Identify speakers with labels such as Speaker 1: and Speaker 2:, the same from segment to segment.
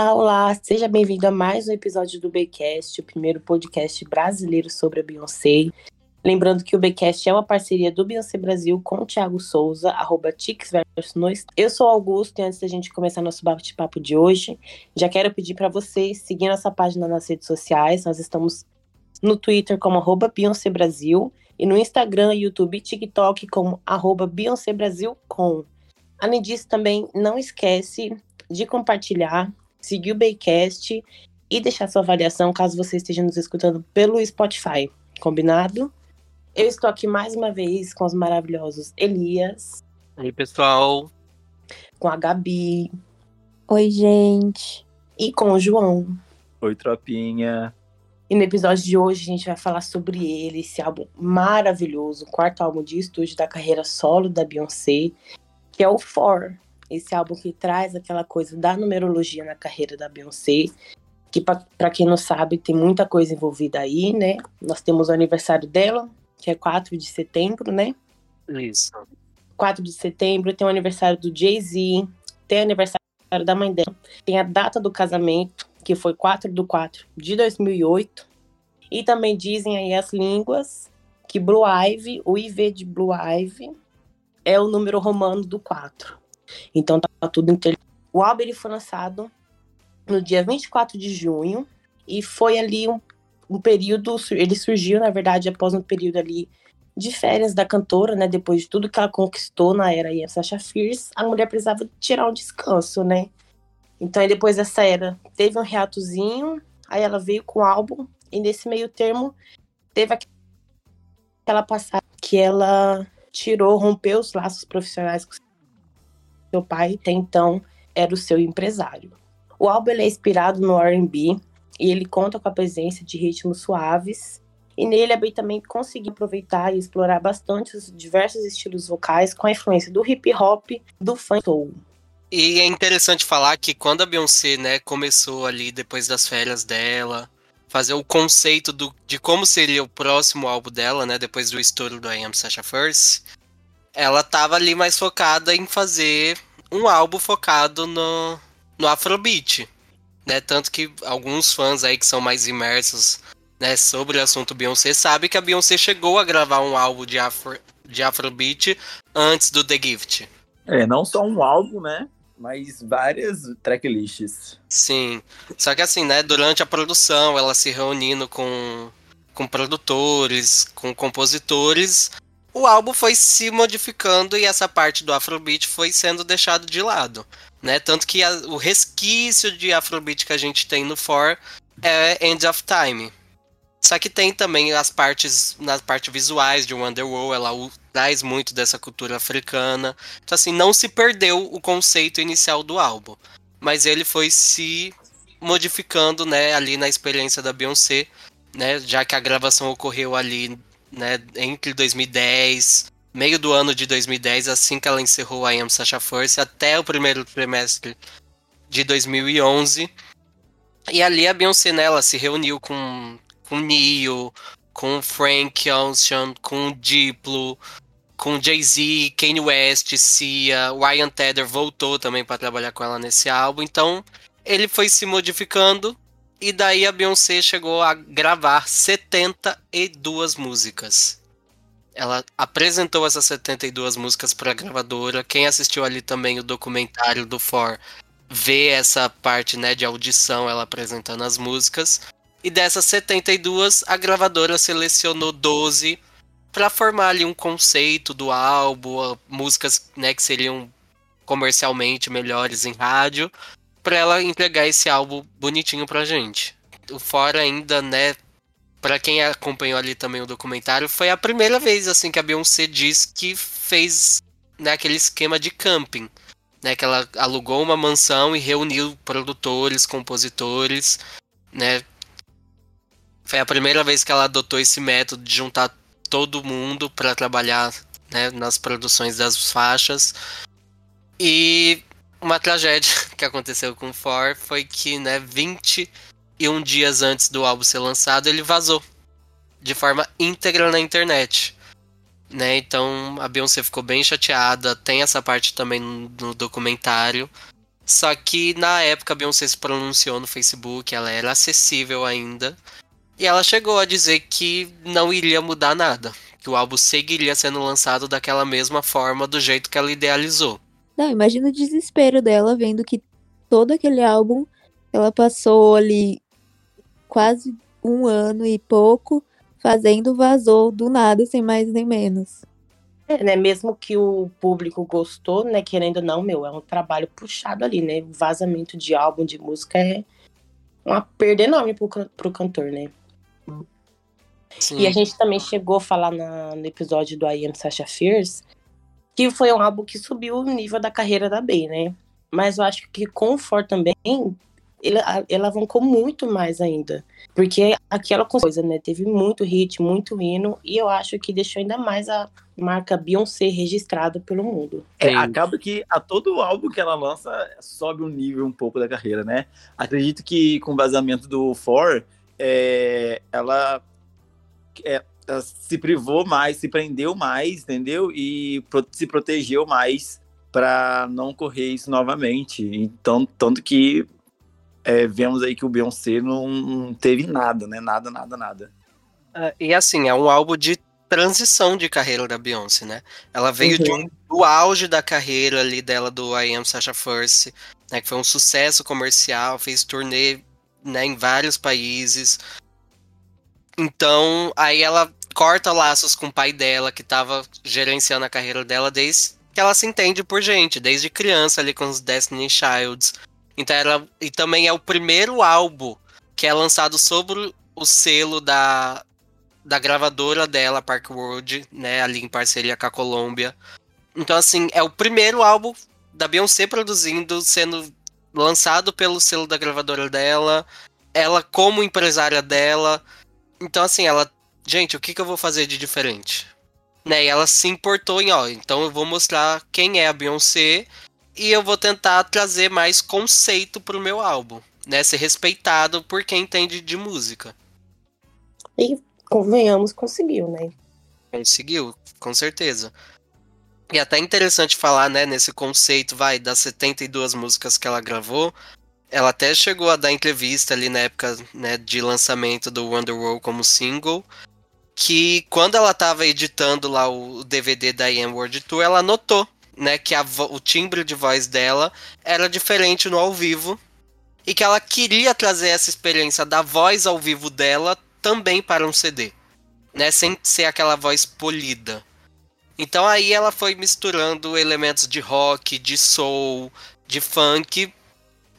Speaker 1: Olá, olá, seja bem-vindo a mais um episódio do Bcast, o primeiro podcast brasileiro sobre a Beyoncé. Lembrando que o Bcast é uma parceria do Beyoncé Brasil com o Thiago Souza, arroba. Eu sou Augusto e antes da gente começar nosso bate-papo de hoje, já quero pedir para vocês seguir nossa página nas redes sociais. Nós estamos no Twitter como arroba Beyoncé Brasil e no Instagram, YouTube e TikTok como arroba Beyoncé Brasil com. Além disso, também não esquece de compartilhar, seguir o Baycast e deixar sua avaliação caso você esteja nos escutando pelo Spotify. Combinado? Eu estou aqui mais uma vez com os maravilhosos Elias.
Speaker 2: Oi, pessoal.
Speaker 1: Com a Gabi.
Speaker 3: Oi, gente.
Speaker 1: E com o João.
Speaker 4: Oi, tropinha.
Speaker 1: E no episódio de hoje a gente vai falar sobre ele, esse álbum maravilhoso, o quarto álbum de estúdio da carreira solo da Beyoncé, que é o Four. Esse álbum que traz aquela coisa da numerologia na carreira da Beyoncé, que para quem não sabe tem muita coisa envolvida aí, né? Nós temos o aniversário dela, que é 4 de setembro, né?
Speaker 2: Isso.
Speaker 1: 4 de setembro tem o aniversário do Jay-Z, tem o aniversário da mãe dela, tem a data do casamento, que foi 4 de 4 de 2008. E também dizem aí as línguas que Blue Ivy, o IV de Blue Ivy, é o número romano do 4. Então tá tudo inter... O álbum ele foi lançado no dia 24 de junho e foi ali um, um período, ele surgiu na verdade após um período ali de férias da cantora, né? Depois de tudo que ela conquistou na era e a Sasha Fierce, a mulher precisava tirar um descanso, né? Então, aí depois dessa era, teve um reatozinho, aí ela veio com o álbum, e nesse meio termo, teve aquela passagem que ela tirou, rompeu os laços profissionais com seu pai, até então era o seu empresário. O álbum é inspirado no R&B e ele conta com a presença de ritmos suaves e nele a Bey também conseguiu aproveitar e explorar bastante os diversos estilos vocais com a influência do hip hop, do funk soul.
Speaker 2: E é interessante falar que quando a Beyoncé, né, começou ali depois das férias dela, fazer o conceito do, de como seria o próximo álbum dela, né, depois do estouro do I Am Sasha First, ela tava ali mais focada em fazer um álbum focado no, no Afrobeat, né? Tanto que alguns fãs aí que são mais imersos né, sobre o assunto Beyoncé sabem que a Beyoncé chegou a gravar um álbum de, Afro, de Afrobeat antes do The Gift.
Speaker 4: É, não só um álbum, né? Mas várias tracklists.
Speaker 2: Sim. Só que assim, né, durante a produção, ela se reunindo com, com produtores, com compositores, o álbum foi se modificando e essa parte do Afrobeat foi sendo deixado de lado. Né? Tanto que a, o resquício de Afrobeat que a gente tem no For é End of Time. Só que tem também as partes, nas partes visuais de Wonderwall, ela traz muito dessa cultura africana. Então, assim, não se perdeu o conceito inicial do álbum. Mas ele foi se modificando, né, ali na experiência da Beyoncé, né, já que a gravação ocorreu ali né, entre 2010, meio do ano de 2010, assim que ela encerrou a I Am Sasha Force, até o primeiro trimestre de 2011. E ali a Beyoncé, né, ela se reuniu com, com Neo, com Frank Ocean, com Diplo, com Jay-Z, Kanye West, Sia, Ryan Tedder voltou também para trabalhar com ela nesse álbum. Então, ele foi se modificando e daí a Beyoncé chegou a gravar 72 músicas. Ela apresentou essas 72 músicas para a gravadora. Quem assistiu ali também o documentário do For vê essa parte né, de audição, ela apresentando as músicas. E dessas 72, a gravadora selecionou 12 para formar ali um conceito do álbum, músicas né, que seriam comercialmente melhores em rádio para ela entregar esse álbum bonitinho pra gente. Fora ainda, né, para quem acompanhou ali também o documentário, foi a primeira vez assim que a Beyoncé diz que fez né, aquele esquema de camping, né, que ela alugou uma mansão e reuniu produtores, compositores, né? Foi a primeira vez que ela adotou esse método de juntar todo mundo para trabalhar né, nas produções das faixas. E uma tragédia que aconteceu com o For foi que, né, 21 dias antes do álbum ser lançado, ele vazou de forma íntegra na internet. Né? Então a Beyoncé ficou bem chateada. Tem essa parte também no documentário. Só que na época a Beyoncé se pronunciou no Facebook, ela era acessível ainda. E ela chegou a dizer que não iria mudar nada. Que o álbum seguiria sendo lançado daquela mesma forma, do jeito que ela idealizou.
Speaker 3: Não, imagina o desespero dela vendo que todo aquele álbum ela passou ali quase um ano e pouco fazendo vazou do nada, sem mais nem menos.
Speaker 1: É, né? Mesmo que o público gostou, né? Querendo ou não, meu, é um trabalho puxado ali, né? O vazamento de álbum, de música é uma perda enorme pro, pro cantor, né? Sim. E a gente também chegou a falar na, no episódio do I Am Sasha Fierce que foi um álbum que subiu o nível da carreira da Bey, né? Mas eu acho que com o For também, ele, ele alavancou muito mais ainda. Porque aquela coisa, né? Teve muito hit, muito hino, e eu acho que deixou ainda mais a marca Beyoncé registrada pelo mundo.
Speaker 4: É, acaba que a todo álbum que ela lança sobe um nível um pouco da carreira, né? Acredito que com o vazamento do For, é, ela, é, ela se privou mais, se prendeu mais, entendeu? E se protegeu mais para não ocorrer isso novamente. Então, tanto que é, vemos aí que o Beyoncé não teve nada, né? Nada, nada, nada.
Speaker 2: Uh, e assim, é um álbum de transição de carreira da Beyoncé, né? Ela veio uhum. de um, do auge da carreira ali dela do I Am Sasha First, né? Que foi um sucesso comercial, fez turnê né, em vários países. Então, aí ela corta laços com o pai dela, que tava gerenciando a carreira dela desde que ela se entende por gente, desde criança ali com os Destiny Childs. Então ela, e também é o primeiro álbum que é lançado sobre o selo da, da gravadora dela, Park World, né, ali em parceria com a Colômbia. Então assim, é o primeiro álbum da Beyoncé produzindo, sendo lançado pelo selo da gravadora dela, ela como empresária dela. Então assim, ela, gente, o que, que eu vou fazer de diferente? Né, e ela se importou em, ó, então eu vou mostrar quem é a Beyoncé e eu vou tentar trazer mais conceito pro meu álbum, né? Ser respeitado por quem entende de música.
Speaker 1: E convenhamos, conseguiu, né?
Speaker 2: Conseguiu, com certeza. E até interessante falar, né, nesse conceito, vai, das 72 músicas que ela gravou. Ela até chegou a dar entrevista ali na época, né, de lançamento do Wonderworld como single. Que quando ela tava editando lá o DVD da Ian World Tour, ela notou né, que a, o timbre de voz dela era diferente no ao vivo e que ela queria trazer essa experiência da voz ao vivo dela também para um CD, né, sem ser aquela voz polida. Então aí ela foi misturando elementos de rock, de soul, de funk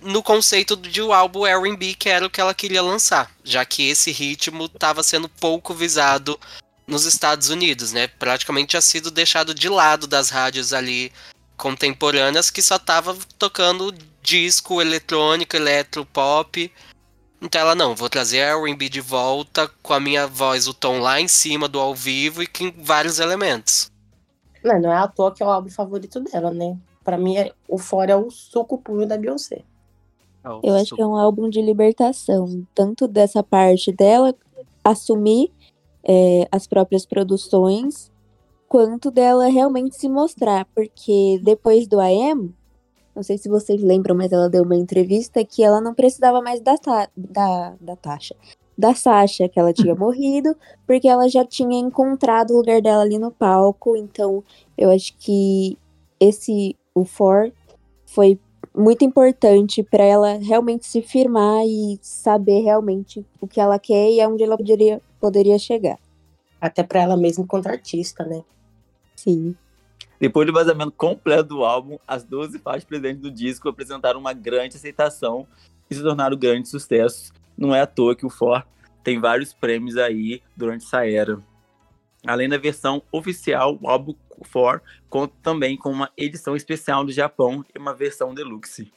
Speaker 2: no conceito de o álbum R&B que era o que ela queria lançar, já que esse ritmo estava sendo pouco visado nos Estados Unidos, né? Praticamente tinha sido deixado de lado das rádios ali contemporâneas que só tava tocando disco eletrônico, eletropop. Então ela não, vou trazer a R&B de volta com a minha voz, o tom lá em cima do ao vivo e com vários elementos.
Speaker 1: Não, não é à toa que é o álbum favorito dela, né? Para mim, é, o Fora é o suco puro da Beyoncé.
Speaker 3: Eu acho que é um álbum de libertação, tanto dessa parte dela assumir é, as próprias produções, quanto dela realmente se mostrar, porque depois do AM, não sei se vocês lembram, mas ela deu uma entrevista que ela não precisava mais da, da, da Tasha, da Sasha, que ela tinha morrido, porque ela já tinha encontrado o lugar dela ali no palco, então eu acho que esse, o For, foi muito importante para ela realmente se firmar e saber realmente o que ela quer e aonde ela poderia, poderia chegar.
Speaker 1: Até para ela mesma enquanto artista, né?
Speaker 3: Sim.
Speaker 4: Depois do vazamento completo do álbum, as 12 faixas presentes do disco apresentaram uma grande aceitação e se tornaram grandes sucessos. Não é à toa que o For tem vários prêmios aí durante essa era. Além da versão oficial, o álbum For conta também com uma edição especial do Japão e uma versão deluxe.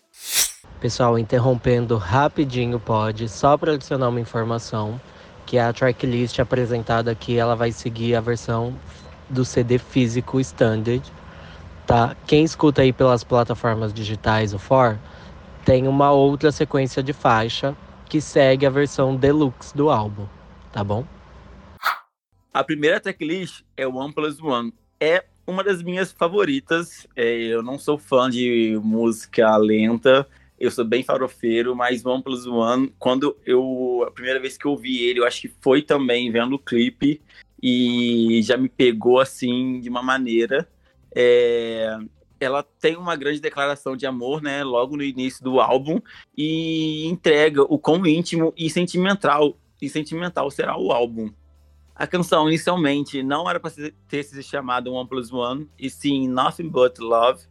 Speaker 5: Pessoal, interrompendo rapidinho pode, só para adicionar uma informação, que a tracklist apresentada aqui, ela vai seguir a versão do CD físico standard, tá? Quem escuta aí pelas plataformas digitais o For, tem uma outra sequência de faixa que segue a versão deluxe do álbum, tá bom?
Speaker 4: A primeira tracklist é o One Plus One. É uma das minhas favoritas. É, eu não sou fã de música lenta, eu sou bem farofeiro, mas One Plus One, quando eu. A primeira vez que eu ouvi ele, eu acho que foi também vendo o clipe e já me pegou assim de uma maneira. É, ela tem uma grande declaração de amor, né, logo no início do álbum e entrega o quão íntimo e sentimental e sentimental será o álbum. A canção inicialmente não era para ter se chamado One Plus One, e sim Nothing But Love,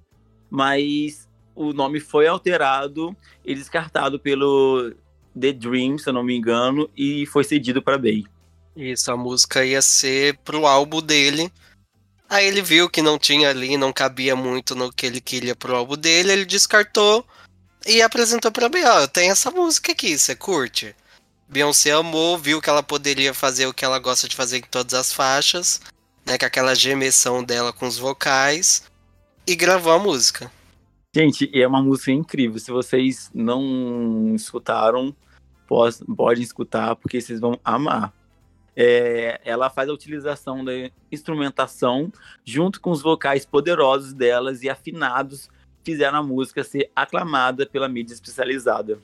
Speaker 4: mas o nome foi alterado e descartado pelo The Dream, se eu não me engano, e foi cedido para Bey.
Speaker 2: Isso, a música ia ser pro álbum dele. Aí ele viu que não tinha ali, não cabia muito no que ele queria pro álbum dele, ele descartou e apresentou pra Bey, ó, tem essa música aqui, você curte? Beyoncé amou, viu que ela poderia fazer o que ela gosta de fazer em todas as faixas, né, com aquela gemessão dela com os vocais, e gravou a música.
Speaker 4: Gente, é uma música incrível. Se vocês não escutaram, podem escutar, porque vocês vão amar. É, ela faz a utilização da instrumentação junto com os vocais poderosos delas e afinados fizeram a música ser aclamada pela mídia especializada.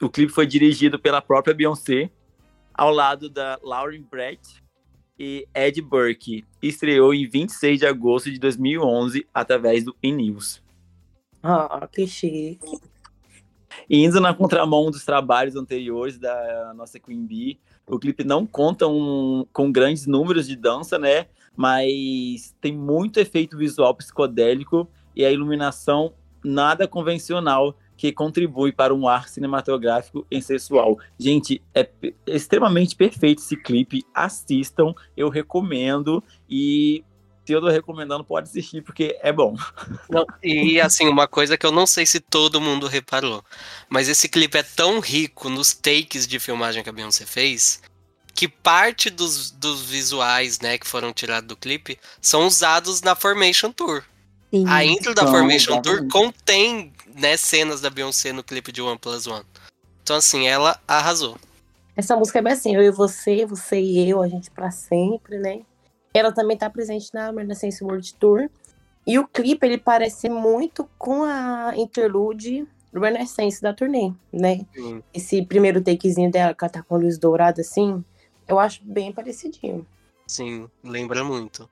Speaker 4: O clipe foi dirigido pela própria Beyoncé, ao lado da Lauren Brett e Ed Burke. Estreou em 26 de agosto de 2011 através do E-News.
Speaker 1: Ah, que chique.
Speaker 4: Indo na contramão dos trabalhos anteriores da nossa Queen Bee, o clipe não conta um, com grandes números de dança, né? Mas tem muito efeito visual psicodélico e a iluminação nada convencional que contribui para um ar cinematográfico e sensual. Gente, é extremamente perfeito esse clipe. Assistam, eu recomendo. E se eu tô recomendando, pode assistir, porque é bom.
Speaker 2: Não, e assim, uma coisa que eu não sei se todo mundo reparou, mas esse clipe é tão rico nos takes de filmagem que a Beyoncé fez, que parte dos, dos visuais, né, que foram tirados do clipe, são usados na Formation Tour. Sim. A intro da então, Formation Tour contém né, cenas da Beyoncé no clipe de One Plus One. Então, assim, ela arrasou.
Speaker 1: Essa música é bem assim, eu e você, você e eu, a gente para sempre, né? Ela também tá presente na Emergency World Tour. E o clipe, ele parece muito com a interlude Renaissance da turnê, né? Sim. Esse primeiro takezinho dela, que ela tá com a luz dourada, assim, eu acho bem parecidinho.
Speaker 2: Sim, lembra muito.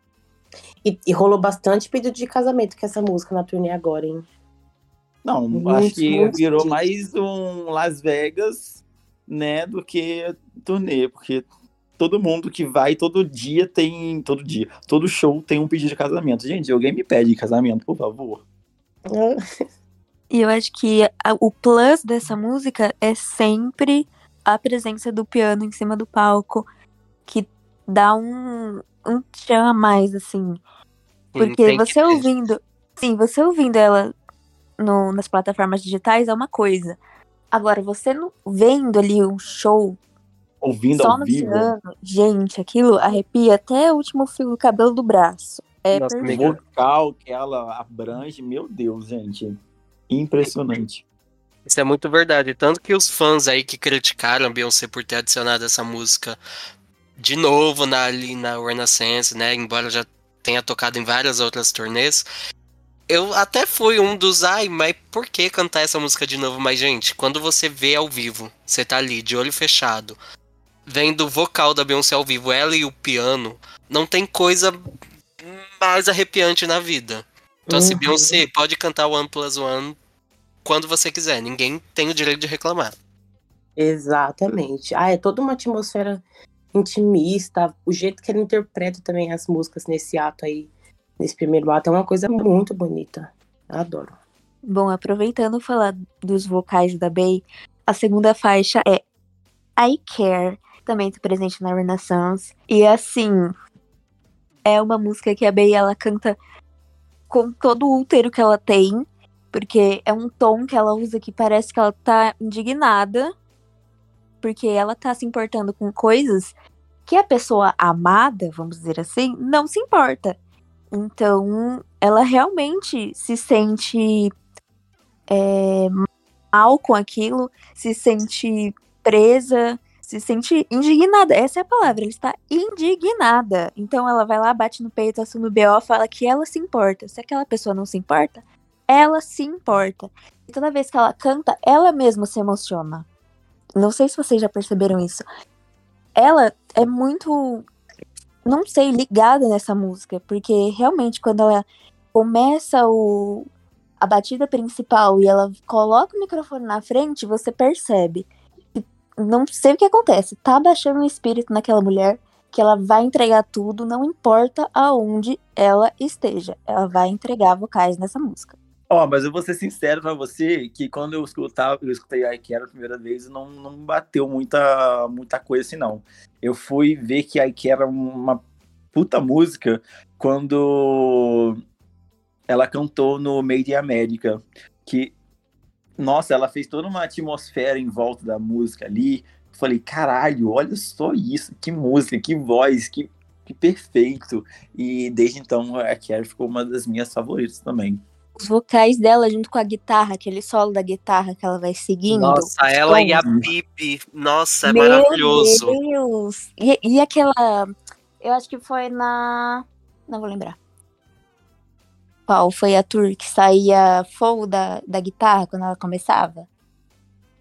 Speaker 1: E, e rolou bastante pedido de casamento com essa música na turnê agora, hein?
Speaker 4: Não, muito, acho que muito virou mais um Las Vegas, né, do que turnê, porque todo mundo que vai todo dia tem. Todo dia. Todo show tem um pedido de casamento. Gente, alguém me pede casamento, por favor.
Speaker 3: E eu acho que a, o plus dessa música é sempre a presença do piano em cima do palco, que dá um, um tchan a mais, assim. Porque você ouvindo. Sim, você ouvindo ela no, nas plataformas digitais é uma coisa. Agora, você não, vendo ali um show.
Speaker 4: Ouvindo só ao no vivo. Piano,
Speaker 3: gente, aquilo arrepia até o último fio do cabelo do braço. É
Speaker 4: Nossa, o vocal que ela abrange, meu Deus, gente. Impressionante.
Speaker 2: Isso é muito verdade. Tanto que os fãs aí que criticaram a Beyoncé por ter adicionado essa música de novo na, ali na Renaissance, né? Embora já tenha tocado em várias outras turnês, eu até fui um dos, ai, mas por que cantar essa música de novo? Mas, gente, quando você vê ao vivo, você tá ali de olho fechado, vendo o vocal da Beyoncé ao vivo, ela e o piano, não tem coisa mais arrepiante na vida. Então, assim, uhum. assim, Beyoncé pode cantar One Plus One quando você quiser, ninguém tem o direito de reclamar.
Speaker 1: Exatamente. Ah, é toda uma atmosfera intimista, o jeito que ele interpreta também as músicas nesse ato aí nesse primeiro ato é uma coisa muito bonita. Eu adoro.
Speaker 3: Bom, aproveitando falar dos vocais da Bey, a segunda faixa é I Care, também está presente na Renaissance. E assim, é uma música que a Bey ela canta com todo o útero que ela tem, porque é um tom que ela usa que parece que ela tá indignada, porque ela tá se importando com coisas que a pessoa amada, vamos dizer assim, não se importa. Então, ela realmente se sente é, mal com aquilo, se sente presa, se sente indignada. Essa é a palavra, ela está indignada. Então ela vai lá, bate no peito, assume o BO, fala que ela se importa. Se aquela pessoa não se importa, ela se importa. E toda vez que ela canta, ela mesma se emociona. Não sei se vocês já perceberam isso. Ela é muito, não sei, ligada nessa música, porque realmente quando ela começa o, a batida principal e ela coloca o microfone na frente, você percebe. Não sei o que acontece. Tá baixando o espírito naquela mulher que ela vai entregar tudo, não importa aonde ela esteja. Ela vai entregar vocais nessa música.
Speaker 4: Ó, oh, mas eu vou ser sincero pra você que quando eu escutava, eu escutei a Ikera a primeira vez, não, não bateu muita, muita coisa assim, não. Eu fui ver que a Ikera era uma puta música quando ela cantou no Made in America, que nossa, ela fez toda uma atmosfera em volta da música ali. Falei, caralho, olha só isso, que música, que voz, que, que perfeito. E desde então a Carrie ficou uma das minhas favoritas também.
Speaker 3: Os vocais dela junto com a guitarra, aquele solo da guitarra que ela vai seguindo.
Speaker 2: Nossa, ela e a Pipe. Nossa, é Meu maravilhoso.
Speaker 3: Meu Deus! E, e aquela. Eu acho que foi na. Não vou lembrar. Qual foi a tour que saía fogo da, da guitarra quando ela começava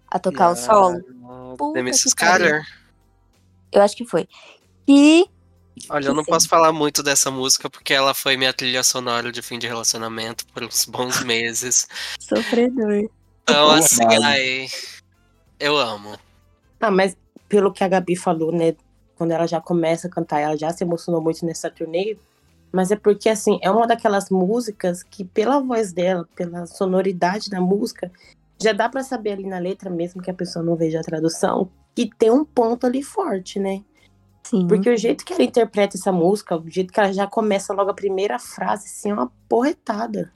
Speaker 3: a tocar o solo?
Speaker 2: The Mrs. Carter?
Speaker 3: Eu acho que foi. E.
Speaker 2: Olha, eu não posso falar muito dessa música porque ela foi minha trilha sonora de fim de relacionamento por uns bons meses.
Speaker 3: Sofredor.
Speaker 2: Então, assim, aí. Eu amo.
Speaker 1: Ah, mas pelo que a Gabi falou, né? Quando ela já começa a cantar, ela já se emocionou muito nessa turnê mas é porque, assim, é uma daquelas músicas que, pela voz dela, pela sonoridade da música, já dá para saber ali na letra, mesmo que a pessoa não veja a tradução, que tem um ponto ali forte, né? Sim. Porque o jeito que ela interpreta essa música, o jeito que ela já começa logo a primeira frase, assim, é uma porretada.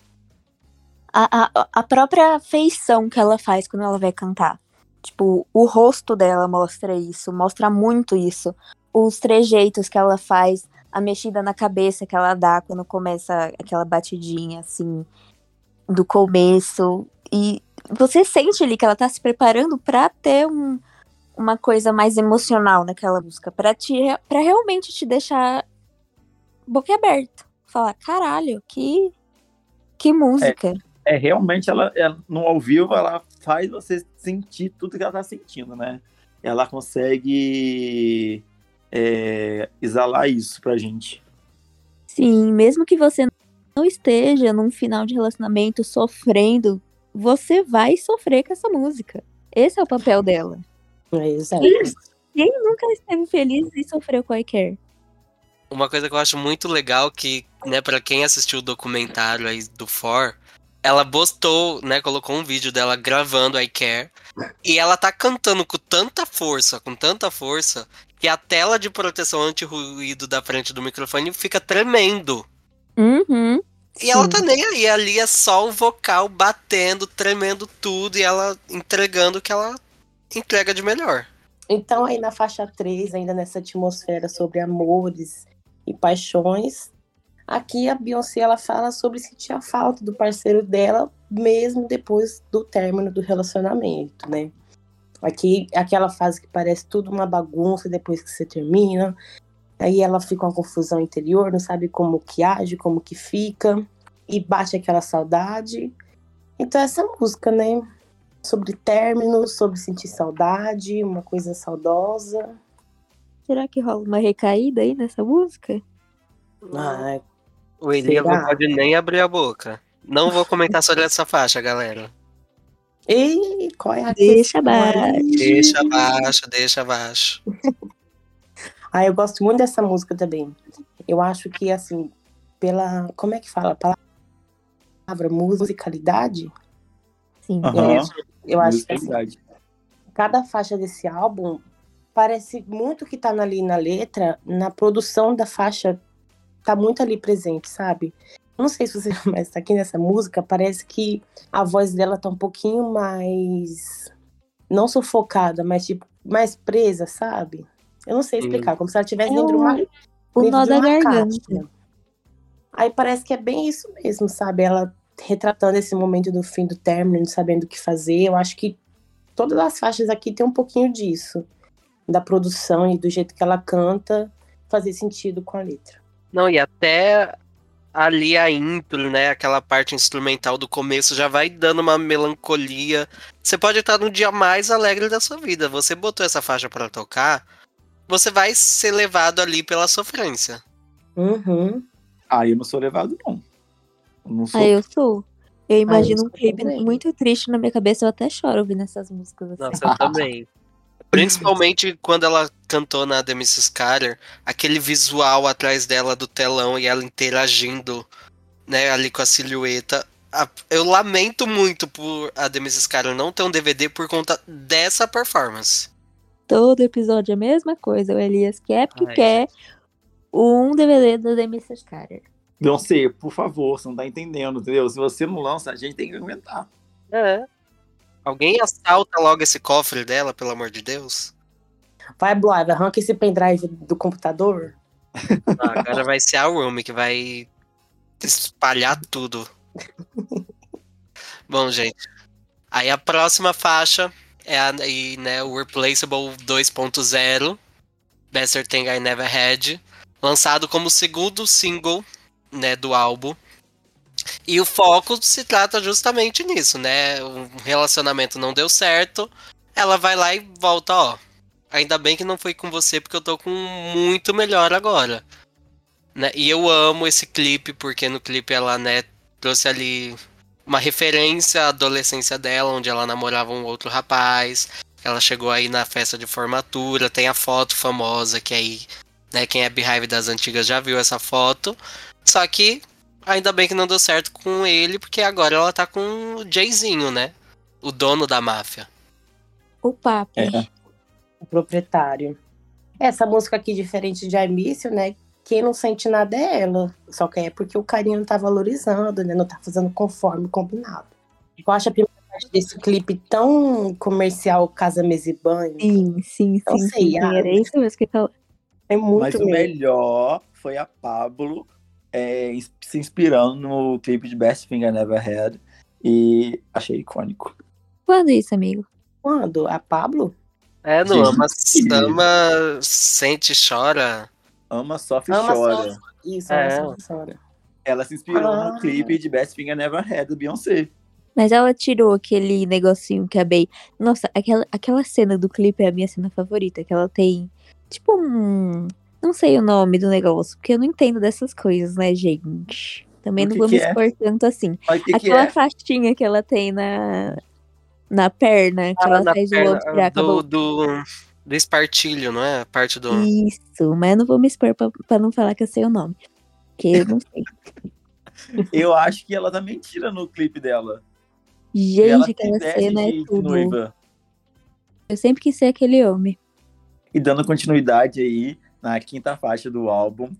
Speaker 3: A, a, a própria feição que ela faz quando ela vai cantar. Tipo, o rosto dela mostra isso, mostra muito isso. Os trejeitos que ela faz, a mexida na cabeça que ela dá quando começa aquela batidinha, assim, do começo. E você sente ali que ela tá se preparando para ter um, uma coisa mais emocional naquela música, para te para realmente te deixar boquiaberto. Falar, caralho, que que música.
Speaker 4: É, é realmente ela, ela, no ao vivo ela faz você sentir tudo que ela tá sentindo, né? Ela consegue é, exalar isso pra gente.
Speaker 3: Sim, mesmo que você não esteja num final de relacionamento sofrendo, você vai sofrer com essa música. Esse é o papel dela.
Speaker 1: É, exato.
Speaker 3: Quem nunca esteve feliz e sofreu Care?
Speaker 2: Uma coisa que eu acho muito legal que, né, para quem assistiu o documentário aí do For, ela postou, né, colocou um vídeo dela gravando I Care, e ela tá cantando com tanta força, com tanta força, que a tela de proteção anti-ruído da frente do microfone fica tremendo.
Speaker 3: Uhum.
Speaker 2: E Sim. ela tá nem aí, ali é só o vocal batendo, tremendo tudo e ela entregando o que ela entrega de melhor.
Speaker 1: Então, aí na faixa 3, ainda nessa atmosfera sobre amores e paixões, aqui a Beyoncé ela fala sobre sentir a falta do parceiro dela, mesmo depois do término do relacionamento, né? Aqui, aquela fase que parece tudo uma bagunça depois que você termina. Aí ela fica uma confusão interior, não sabe como que age, como que fica. E bate aquela saudade. Então essa música, né? Sobre términos, sobre sentir saudade, uma coisa saudosa.
Speaker 3: Será que rola uma recaída aí nessa música?
Speaker 2: Ah, o Elias não pode nem abrir a boca. Não vou comentar sobre essa faixa, galera.
Speaker 1: Ei, qual é a
Speaker 3: Deixa abaixo.
Speaker 2: Deixa abaixo, deixa abaixo.
Speaker 1: ah, eu gosto muito dessa música também. Eu acho que, assim, pela. Como é que fala? A palavra musicalidade?
Speaker 3: Sim.
Speaker 1: Uhum. É, eu acho que assim, cada faixa desse álbum parece muito que tá ali na letra, na produção da faixa, tá muito ali presente, sabe? Não sei se você, mas aqui nessa música parece que a voz dela tá um pouquinho mais. Não sufocada, mas tipo, mais presa, sabe? Eu não sei explicar, como se ela estivesse é dentro de uma.
Speaker 3: O nó da garganta.
Speaker 1: Aí parece que é bem isso mesmo, sabe? Ela retratando esse momento do fim do término, não sabendo o que fazer. Eu acho que todas as faixas aqui tem um pouquinho disso. da produção e do jeito que ela canta fazer sentido com a letra.
Speaker 2: Não, e até ali a intro, né? Aquela parte instrumental do começo já vai dando uma melancolia. Você pode estar no dia mais alegre da sua vida. Você botou essa faixa para tocar, você vai ser levado ali pela sofrência.
Speaker 1: Uhum.
Speaker 4: Ah, eu não sou levado, não. Não sou.
Speaker 3: Ah, eu sou. Eu imagino
Speaker 1: eu
Speaker 3: um clipe
Speaker 1: também.
Speaker 3: muito triste na minha cabeça, eu até choro ouvindo essas músicas. Assim.
Speaker 2: Nossa, eu também. Principalmente quando ela cantou na The Mrs. Carter, aquele visual atrás dela do telão e ela interagindo, né, ali com a silhueta. Eu lamento muito por a The Mrs. Carter não ter um DVD por conta dessa performance.
Speaker 3: Todo episódio é a mesma coisa. O Elias quer porque
Speaker 2: Ai,
Speaker 3: quer um DVD da The Mrs. Carter.
Speaker 4: Beyoncé, por favor, você não tá entendendo, entendeu? Se você não lança, a gente tem que aguentar.
Speaker 2: É. Alguém assalta logo esse cofre dela, pelo amor de Deus.
Speaker 1: Vai, Blood, arranca esse pendrive do computador.
Speaker 2: Ah, agora vai ser a Rumi que vai espalhar tudo. Bom, gente. Aí a próxima faixa é a, e, né, o Replaceable 2.0, Better Thing I Never Had, lançado como segundo single né, do álbum. E o foco se trata justamente nisso, né? O relacionamento não deu certo, ela vai lá e volta, ó. Ainda bem que não foi com você, porque eu tô com muito melhor agora. Né? E eu amo esse clipe, porque no clipe ela, né, trouxe ali uma referência à adolescência dela, onde ela namorava um outro rapaz. Ela chegou aí na festa de formatura, tem a foto famosa, que aí, né, quem é Beehive das antigas já viu essa foto. Só que ainda bem que não deu certo com ele, porque agora ela tá com o Jayzinho, né? O dono da máfia.
Speaker 3: O papo.
Speaker 4: É.
Speaker 1: o proprietário. Essa música aqui, diferente de Início, né? Quem não sente nada é ela. Só que é porque o carinha não tá valorizando, né? Não tá fazendo conforme combinado. Eu acho a primeira parte desse clipe tão comercial, casa, mesa e banho.
Speaker 3: Sim, sim,
Speaker 1: Não
Speaker 3: sim,
Speaker 1: sei,
Speaker 3: sim, sim.
Speaker 1: ah,
Speaker 3: Era isso mesmo que eu.
Speaker 1: É muito
Speaker 4: Mas o melhor foi a Pablo é, se inspirando no clipe de Best Thing I Never Had. E achei icônico.
Speaker 3: Quando isso, amigo?
Speaker 1: Quando? A Pablo?
Speaker 2: É, não
Speaker 4: Gente.
Speaker 2: ama, ama, sente, chora.
Speaker 4: Ama, sofre e
Speaker 1: Ama,
Speaker 4: chora.
Speaker 1: sofre. Isso,
Speaker 2: É.
Speaker 1: é. senhora.
Speaker 4: Ela se inspirou
Speaker 1: Ah.
Speaker 4: no clipe de Best Thing I Never Had do Beyoncé.
Speaker 3: Mas ela tirou aquele negocinho que a Bey. Nossa, aquela, aquela cena do clipe é a minha cena favorita. Que ela tem. Tipo um. Não sei o nome do negócio, porque eu não entendo dessas coisas, né, gente? Também
Speaker 4: O
Speaker 3: não
Speaker 4: que
Speaker 3: vou
Speaker 4: que
Speaker 3: me
Speaker 4: é?
Speaker 3: expor tanto assim.
Speaker 4: Que, que
Speaker 3: aquela
Speaker 4: é.
Speaker 3: faixinha que ela tem na. Na perna, que
Speaker 2: Ah,
Speaker 3: ela o
Speaker 2: perna
Speaker 3: outro acabou.
Speaker 2: do, do, do espartilho, não é? A parte do.
Speaker 3: Isso, mas eu não vou me expor pra, pra não falar que eu sei o nome. Porque eu não sei.
Speaker 4: Eu acho que ela também tira no clipe dela. Ela
Speaker 3: Gente, aquela cena é
Speaker 4: de, de
Speaker 3: tudo.
Speaker 4: noiva.
Speaker 3: Eu sempre quis ser aquele homem.
Speaker 4: E dando continuidade aí, na quinta faixa do álbum,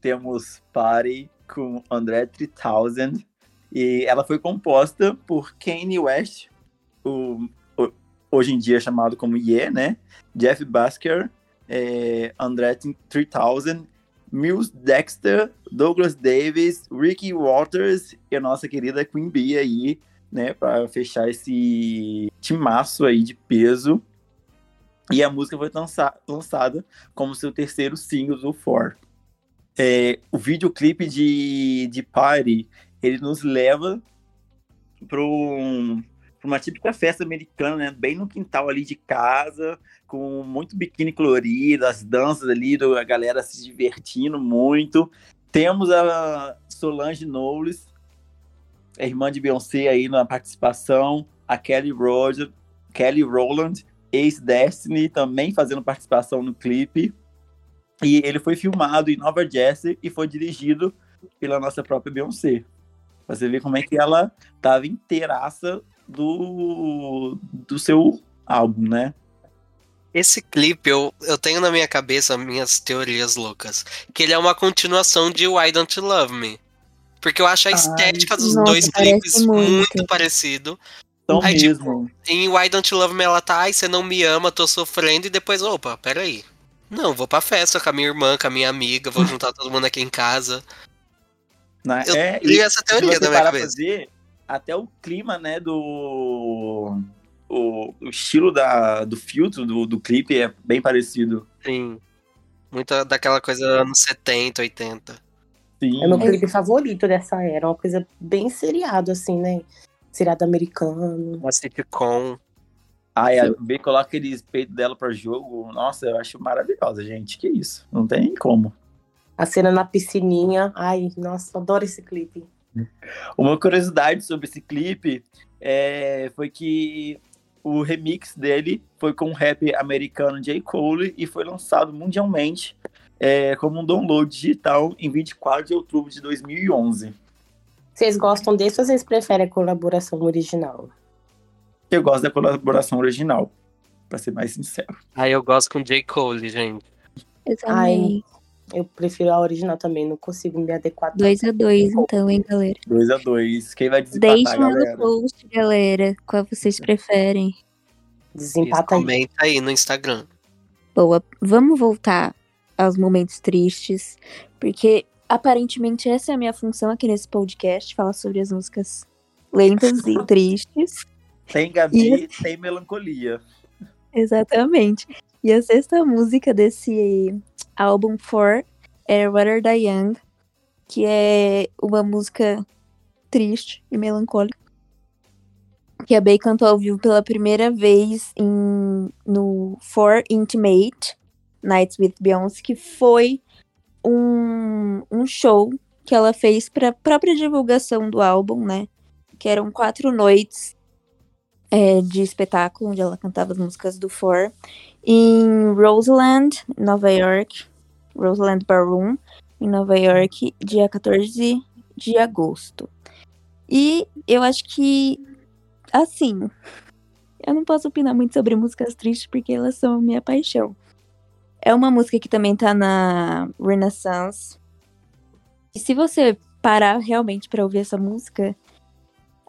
Speaker 4: temos Party com André 3000. E ela foi composta por Kanye West, o, o- hoje em dia chamado como Ye, né? Jeff Basker, é, André 3000, Mills Dexter, Douglas Davis, Ricky Waters e a nossa querida Queen Bee aí, né? Para fechar esse timaço aí de peso. E a música foi lança- lançada como seu terceiro single do For. É, o videoclipe de, de Party, ele nos leva para uma típica festa americana, né? Bem no quintal ali de casa, com muito biquíni colorido, as danças ali, a galera se divertindo muito. Temos a Solange Knowles, a irmã de Beyoncé aí na participação, a Kelly Roger, Kelly Rowland, ex-Destiny, também fazendo participação no clipe. E ele foi filmado em Nova Jersey e foi dirigido pela nossa própria Beyoncé. Pra Você ver como é que ela tava inteiraça do, do seu álbum, né?
Speaker 2: Esse clipe, eu, eu tenho na minha cabeça minhas teorias loucas. Que ele é uma continuação de Why Don't You Love Me? Porque eu acho a
Speaker 1: Ai,
Speaker 2: estética dos
Speaker 3: nossa,
Speaker 2: dois clipes muito,
Speaker 3: muito.
Speaker 2: parecido.
Speaker 4: Então
Speaker 2: Aí, tipo,
Speaker 4: mesmo.
Speaker 2: Em Why Don't You Love Me, ela tá, ai, você não me ama, tô sofrendo, e depois, opa, peraí. Não, vou pra festa com a minha irmã, com a minha amiga, vou juntar todo mundo aqui em casa.
Speaker 4: né?
Speaker 2: Eu
Speaker 4: É, e
Speaker 2: essa
Speaker 4: se
Speaker 2: teoria
Speaker 4: você
Speaker 2: na minha cabeça.
Speaker 4: ver, até o clima, né, do o, o estilo da, do filtro do, do clipe é bem parecido.
Speaker 2: Sim. Muita daquela coisa anos 70, 80.
Speaker 4: Sim.
Speaker 1: É meu clipe favorito dessa era. Uma coisa bem seriado, assim, né? Seriado americano.
Speaker 2: Uma sitcom.
Speaker 4: Ai, a B coloca aqueles peitos dela pra jogo. Nossa, eu acho maravilhosa, gente. Que isso. Não tem como.
Speaker 1: A cena na piscininha. Ai, nossa, adoro esse clipe.
Speaker 4: Uma curiosidade sobre esse clipe é, foi que o remix dele foi com o rap americano J. Cole e foi lançado mundialmente é, como um download digital em 24 de outubro de 2011.
Speaker 1: Vocês gostam desse ou vocês preferem a colaboração original?
Speaker 4: Eu gosto da colaboração original, pra ser mais sincero.
Speaker 2: Aí eu gosto com J. Cole, gente.
Speaker 3: Eu também.
Speaker 1: Eu prefiro a original também, não consigo me adequar.
Speaker 3: 2 a 2 então, hein, galera?
Speaker 4: 2 a 2 Quem vai desempatar,
Speaker 3: Deixem lá no
Speaker 4: galera?
Speaker 3: post, galera, qual vocês preferem.
Speaker 1: Desempata aí.
Speaker 2: Comenta aí no Instagram.
Speaker 3: Boa, vamos voltar aos momentos tristes, porque aparentemente essa é a minha função aqui nesse podcast, falar sobre as músicas lentas e tristes.
Speaker 4: Tem Gabi, tem melancolia.
Speaker 3: Exatamente. E a sexta música desse álbum For é Rather Die Young, que é uma música triste e melancólica. Que a Bey cantou ao vivo pela primeira vez em, no For Intimate Nights with Beyoncé, que foi um, um show que ela fez para própria divulgação do álbum, né? Que eram quatro noites é, de espetáculo onde ela cantava as músicas do For em Roseland, Nova York, Roseland Ballroom, em Nova York, dia 14 de agosto. E eu acho que, assim, eu não posso opinar muito sobre músicas tristes porque elas são minha paixão. É uma música que também tá na Renaissance. E se você parar realmente pra ouvir essa música,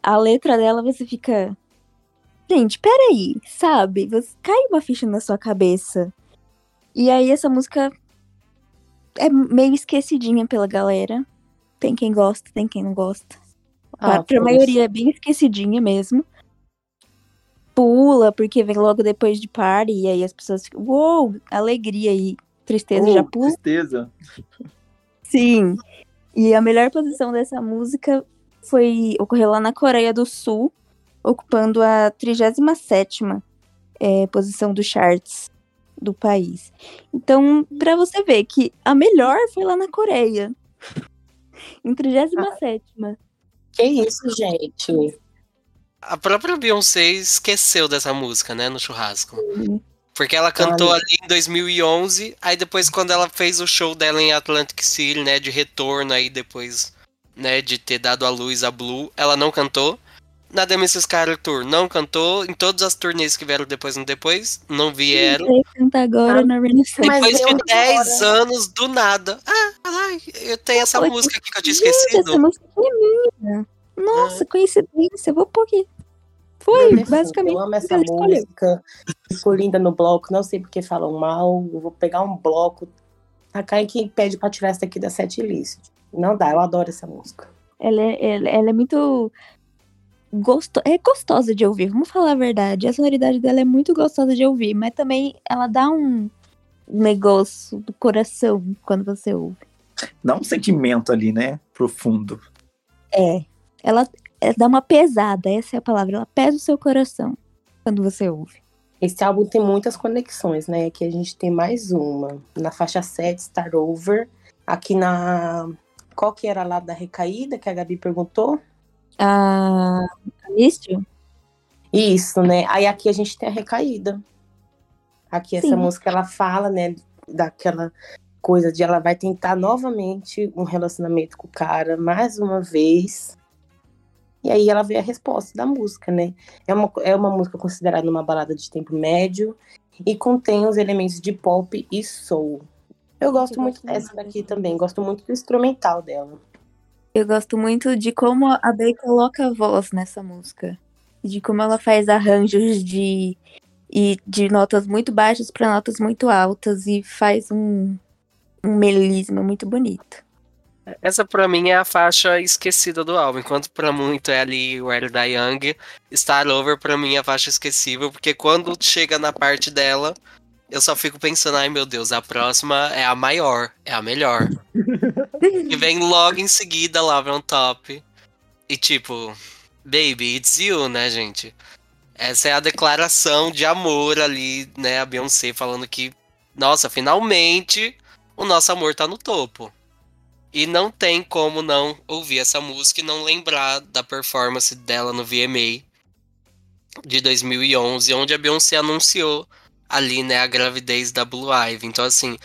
Speaker 3: a letra dela você fica. Gente, peraí, sabe? Você... Cai uma ficha na sua cabeça. E aí essa música é meio esquecidinha pela galera. Tem quem gosta, tem quem não gosta.
Speaker 1: Ah,
Speaker 3: pra, pra maioria é bem esquecidinha mesmo. Pula, porque vem logo depois de party, e aí as pessoas ficam, uou, alegria e tristeza já pula.
Speaker 4: tristeza.
Speaker 3: Sim. E a melhor posição dessa música foi ocorreu lá na Coreia do Sul, ocupando a 37ª é, posição dos charts do país. Então, pra você ver que a melhor foi lá na Coreia. Em 37ª.
Speaker 1: Que isso, gente?
Speaker 2: A própria Beyoncé esqueceu dessa música, né, no churrasco. Porque ela cantou ali em 2011, aí depois quando ela fez o show dela em Atlantic City, né, de retorno aí depois, né, de ter dado a luz a Blue, ela não cantou. Na The Mrs. Carter Tour não cantou, em todas as turnês que vieram depois no depois, não vieram.
Speaker 3: Canta agora
Speaker 1: Ah,
Speaker 3: na Renaissance.
Speaker 1: Mas
Speaker 2: Depois de
Speaker 1: agora-
Speaker 2: 10 anos, do nada. Ah, olha lá, eu tenho essa música aqui que eu tinha esquecido.
Speaker 3: essa música é minha. Nossa, coincidência, vou pôr aqui. Foi,
Speaker 1: Eu
Speaker 3: basicamente.
Speaker 1: Eu amo essa música. Ficou linda no bloco. Não sei porque falam mal. Eu vou pegar um bloco. Tacar em quem pede pra tirar essa aqui da set list. Não dá, eu adoro essa música.
Speaker 3: Ela é, ela, ela é muito gosto, é gostosa de ouvir, vamos falar a verdade. A sonoridade dela é muito gostosa de ouvir, mas também ela dá um negócio do coração quando você ouve.
Speaker 4: Dá um sentimento ali, né? Profundo.
Speaker 3: É, ela é, dá uma pesada, essa é a palavra. Ela pesa o seu coração quando você ouve.
Speaker 1: Esse álbum tem muitas conexões, né? Aqui a gente tem mais uma. Na faixa 7, Start Over. Aqui na. Qual que era lá da recaída que a Gabi perguntou?
Speaker 3: A Místil?
Speaker 1: Isso, né? Aí aqui a gente tem a recaída. Aqui essa
Speaker 3: Sim.
Speaker 1: música ela fala, né, daquela coisa de ela vai tentar novamente um relacionamento com o cara mais uma vez. E aí ela vê a resposta da música, né? É uma, é uma música considerada uma balada de tempo médio e contém os elementos de pop e soul. Eu gosto
Speaker 3: Eu
Speaker 1: muito
Speaker 3: gosto
Speaker 1: dessa daqui também, gosto muito do instrumental dela.
Speaker 3: Eu gosto muito de como a Bey coloca a voz nessa música. De como ela faz arranjos de, e de notas muito baixas para notas muito altas e faz um, um melisma muito bonito.
Speaker 2: Essa pra mim é a faixa esquecida do álbum, enquanto pra muito é ali Where Die Young, Star Over pra mim é a faixa esquecível, porque quando chega na parte dela, eu só fico pensando, ai meu Deus, a próxima é a maior, é a melhor. e vem logo em seguida Love on Top. E tipo, baby, it's you, né, gente? Essa é a declaração de amor ali, né, a Beyoncé falando que, nossa, finalmente o nosso amor tá no topo. E não tem como não ouvir essa música e não lembrar da performance dela no VMA de 2011, onde a Beyoncé anunciou ali, né, a gravidez da Blue Ivy. Então, assim,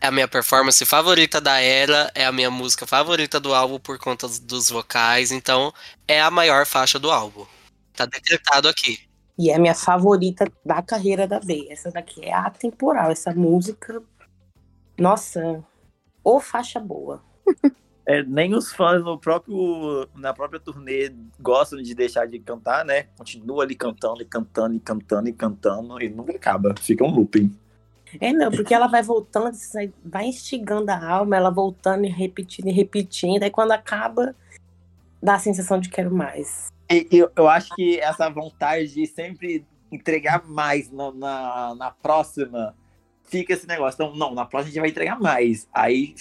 Speaker 2: é a minha performance favorita da era, é a minha música favorita do álbum por conta dos vocais, então é a maior faixa do álbum. Tá decretado aqui.
Speaker 1: E é a minha favorita da carreira da B. Essa daqui é atemporal. Essa música. Nossa, ô faixa boa.
Speaker 4: É, nem os fãs no próprio, na própria turnê gostam de deixar de cantar, né? Continua ali cantando e cantando e cantando e cantando e nunca acaba. Fica um looping.
Speaker 1: É, não, porque ela vai voltando, vai instigando a alma, ela voltando e repetindo e repetindo, aí quando acaba, dá a sensação de quero mais.
Speaker 4: E, eu, eu acho que essa vontade de sempre entregar mais no, na, na próxima, fica esse negócio. Então, não, na próxima a gente vai entregar mais. Aí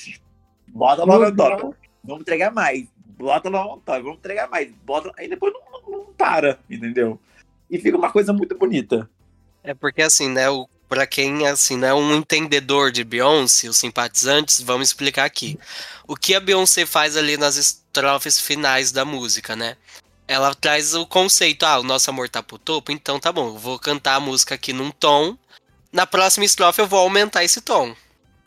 Speaker 4: Bota logo uhum. Top. Vamos entregar mais. Bota logo Top. Vamos entregar mais. Bota... Aí depois não, não, não, para, entendeu? E fica uma coisa muito bonita.
Speaker 2: É porque assim, né? O, pra quem assim, não é um entendedor de Beyoncé, os simpatizantes, vamos explicar aqui. O que a Beyoncé faz ali nas estrofes finais da música, né? Ela traz o conceito, ah, o nosso amor tá pro topo, então tá bom, eu vou cantar a música aqui num tom. Na próxima estrofe eu vou aumentar esse tom.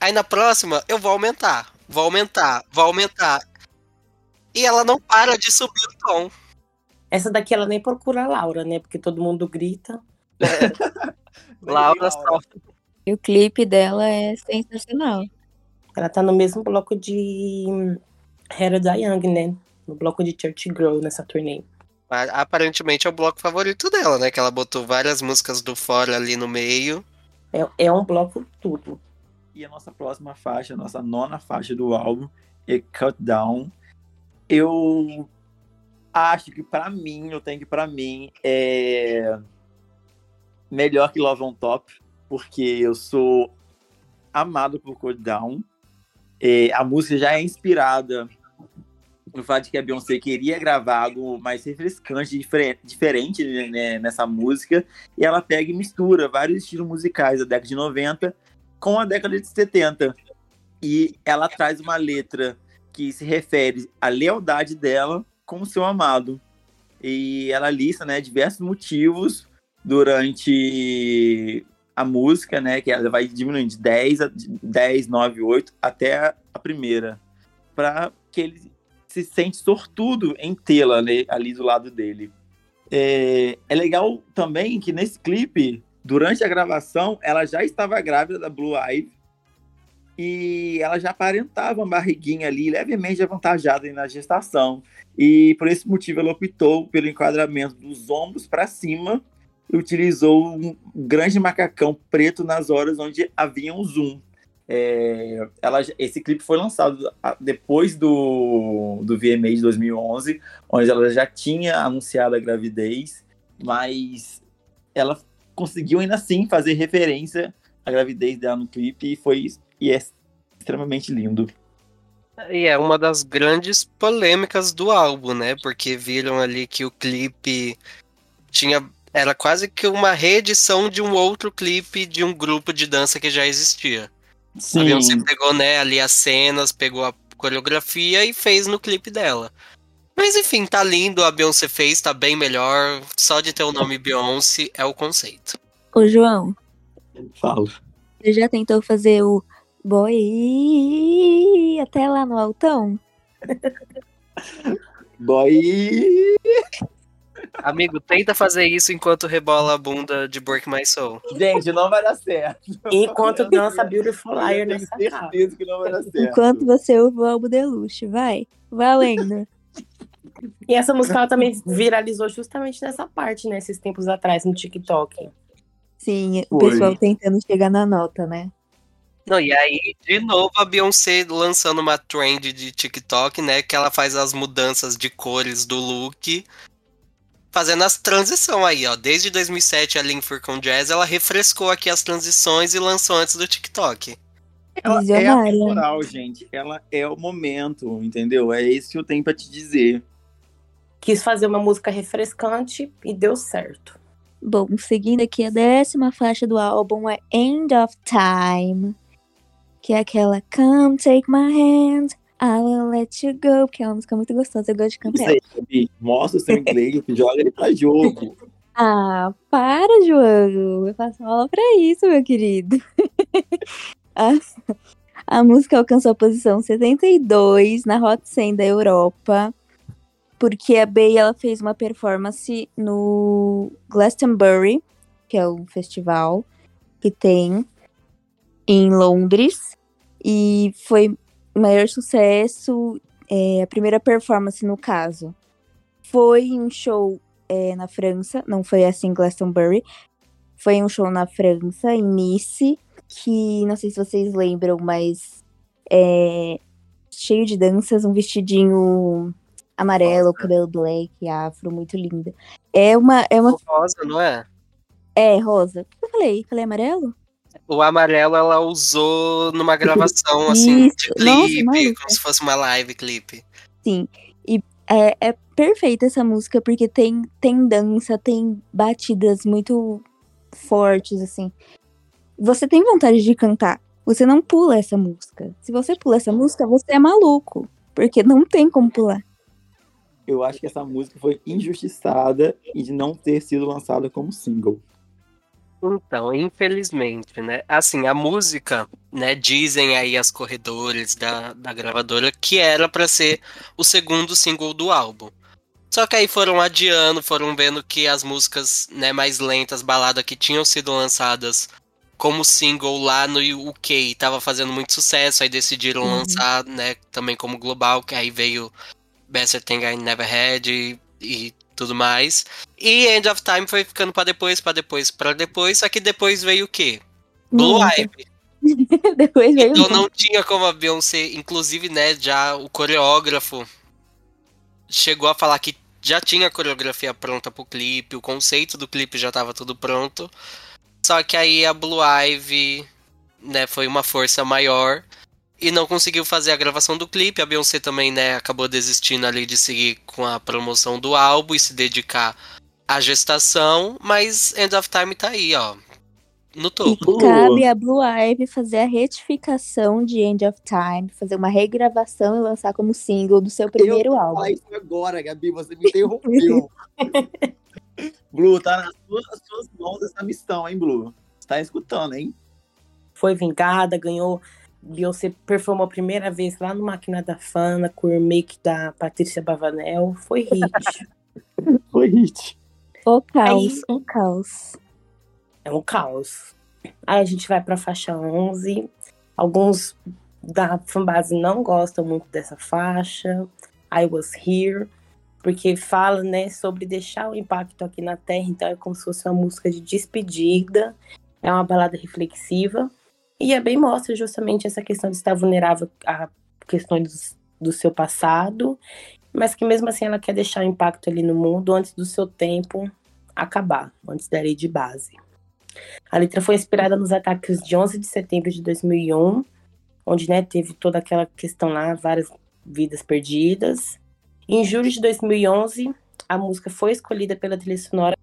Speaker 2: Aí na próxima eu vou aumentar vai aumentar, vai aumentar. E ela não para de subir o tom.
Speaker 1: Essa daqui ela nem procura a Laura, né? Porque todo mundo grita.
Speaker 2: É. Laura sofre.
Speaker 3: E o clipe dela é sensacional.
Speaker 1: Ela tá no mesmo bloco de Hera Young, né? No bloco de Church Girl nessa turnê.
Speaker 2: Aparentemente é o bloco favorito dela, né? Que ela botou várias músicas do fora ali no meio.
Speaker 1: É, é um bloco tudo.
Speaker 4: E a nossa próxima faixa, a nossa nona faixa do álbum é Cut Down. Eu acho que para mim, eu tenho que para mim é melhor que Love on Top, porque eu sou amado por Cut Down. É, a música já é inspirada no fato de que a Beyoncé queria gravar algo mais refrescante, diferente, né, nessa música, e ela pega e mistura vários estilos musicais da década de 90 com a década de 70. E ela traz uma letra que se refere à lealdade dela com o seu amado. E ela lista né, diversos motivos durante a música, né? Que ela vai diminuindo de 10, a 10 9, 8 até a primeira. Para que ele se sente sortudo em tê-la né, ali do lado dele. É, é legal também que nesse clipe Durante a gravação, ela já estava grávida da Blue Ivy e ela já aparentava uma barriguinha ali, levemente avantajada na gestação. E por esse motivo ela optou pelo enquadramento dos ombros para cima e utilizou um grande macacão preto nas horas onde havia um zoom. É, ela, esse clipe foi lançado depois do, do VMA de 2011, onde ela já tinha anunciado a gravidez, mas ela conseguiu ainda assim fazer referência à gravidez dela no clipe e foi e é extremamente lindo.
Speaker 2: E é uma das grandes polêmicas do álbum, né? Porque viram ali que o clipe tinha era quase que uma reedição de um outro clipe de um grupo de dança que já existia. Sim. A Beyoncé pegou, né, ali as cenas, pegou a coreografia e fez no clipe dela. Mas enfim, tá lindo, a Beyoncé fez, tá bem melhor. Só de ter o nome Beyoncé é o conceito.
Speaker 3: Ô, João.
Speaker 4: Fala.
Speaker 3: Você já tentou fazer o boy até lá no altão?
Speaker 4: boy.
Speaker 2: Amigo, tenta fazer isso enquanto rebola a bunda de Break My Soul.
Speaker 4: Gente, não vai dar certo.
Speaker 1: Enquanto dança Beautiful Liar nessa
Speaker 4: certeza que não vai dar certo.
Speaker 3: Enquanto você ouve o álbum Deluxe, vai. Valendo.
Speaker 1: E essa música ela também viralizou justamente nessa parte, né? Esses tempos atrás, no TikTok.
Speaker 3: Sim, o pessoal tentando chegar na nota, né?
Speaker 2: Não, e aí, de novo, a Beyoncé lançando uma trend de TikTok, né? Que ela faz as mudanças de cores do look, fazendo as transições aí, ó. Desde 2007, a Linford com Jazz, ela refrescou aqui as transições e lançou antes do TikTok.
Speaker 4: Ela é
Speaker 3: Visionária.
Speaker 4: atemporal, gente. Ela é o momento, entendeu? É isso que eu tenho pra te dizer.
Speaker 1: Quis fazer uma música refrescante e deu certo.
Speaker 3: Bom, seguindo aqui, a décima faixa do álbum é End of Time, que é aquela Come Take My Hand, I Will Let You Go, que é uma música muito gostosa, eu gosto de
Speaker 4: Isso
Speaker 3: cantar.
Speaker 4: aí, Gabi. Mostra o seu inglês, joga ele pra jogo.
Speaker 3: Ah, para, João, eu faço aula pra isso, meu querido. a, a música alcançou a posição 72 na Hot 100 da Europa, porque a Bey ela fez uma performance no Glastonbury, que é um festival que tem em Londres, e foi maior sucesso, é, a primeira performance no caso. Foi um show é, na França, não foi assim Glastonbury, foi um show na França, em Nice, que não sei se vocês lembram, mas é cheio de danças, um vestidinho amarelo,
Speaker 2: Nossa.
Speaker 3: cabelo black, afro, muito linda. É uma, é uma,
Speaker 2: Rosa, não é?
Speaker 3: é rosa. O que eu falei? Falei amarelo?
Speaker 2: O amarelo ela usou numa gravação, assim, de
Speaker 3: Nossa,
Speaker 2: clipe,
Speaker 3: maluca.
Speaker 2: como se fosse uma live clipe.
Speaker 3: Sim. E é, é perfeita essa música, porque tem, tem dança, tem batidas muito fortes, assim. Você tem vontade de cantar. Você não pula essa música. Se você pula essa música, você é maluco. Porque não tem como pular.
Speaker 4: Eu acho que essa música foi injustiçada e de não ter sido lançada como single.
Speaker 2: Então, infelizmente, né? Assim, a música, né? Dizem aí as corredores da, da gravadora que era pra ser o segundo single do álbum. Só que aí foram adiando, foram vendo que as músicas, né, mais lentas, balada que tinham sido lançadas como single lá no UK tava fazendo muito sucesso, aí decidiram
Speaker 3: Uhum.
Speaker 2: lançar, né, também como global, que aí veio Better Thing I Never Had e, e tudo mais. E End of Time foi ficando pra depois, pra depois, pra depois, só que depois veio o quê? Blue
Speaker 3: Nunca.
Speaker 2: Ivy.
Speaker 3: Depois veio
Speaker 2: Então não tinha como a Beyoncé, inclusive, né, já o coreógrafo chegou a falar que já tinha a coreografia pronta pro clipe, o conceito do clipe já tava tudo pronto. Só que aí a Blue Ivy, né, foi uma força maior e não conseguiu fazer a gravação do clipe. A Beyoncé também, né, acabou desistindo ali de seguir com a promoção do álbum e se dedicar à gestação, mas End of Time tá aí, ó, no
Speaker 3: E
Speaker 2: topo.
Speaker 3: cabe a Blue Ivy fazer a retificação de End of Time, fazer uma regravação e lançar como single do seu primeiro
Speaker 4: eu
Speaker 3: álbum.
Speaker 4: isso agora, Gabi, você me interrompeu. Blue, tá nas suas, nas suas mãos essa missão, hein, Blue? Você tá escutando, hein?
Speaker 1: Foi vingada, ganhou. Beyoncé performou a primeira vez lá no Máquina da Fana com o remake da Patrícia Bavanel. Foi hit.
Speaker 4: Foi hit.
Speaker 3: O caos,
Speaker 1: Aí-
Speaker 3: o caos.
Speaker 1: é um caos. Aí a gente vai pra faixa 11. Alguns da fanbase não gostam muito dessa faixa. I Was Here. Porque fala, né, sobre deixar o impacto aqui na Terra. Então é como se fosse uma música de despedida. É uma balada reflexiva. E é bem mostra justamente essa questão de estar vulnerável a questões do, do seu passado. Mas que mesmo assim ela quer deixar impacto ali no mundo antes do seu tempo acabar. Antes da lei de base. A letra foi inspirada nos ataques de 11 de setembro de 2001, onde né, teve toda aquela questão lá, várias vidas perdidas. Em julho de 2011, a música foi escolhida pela trilha sonora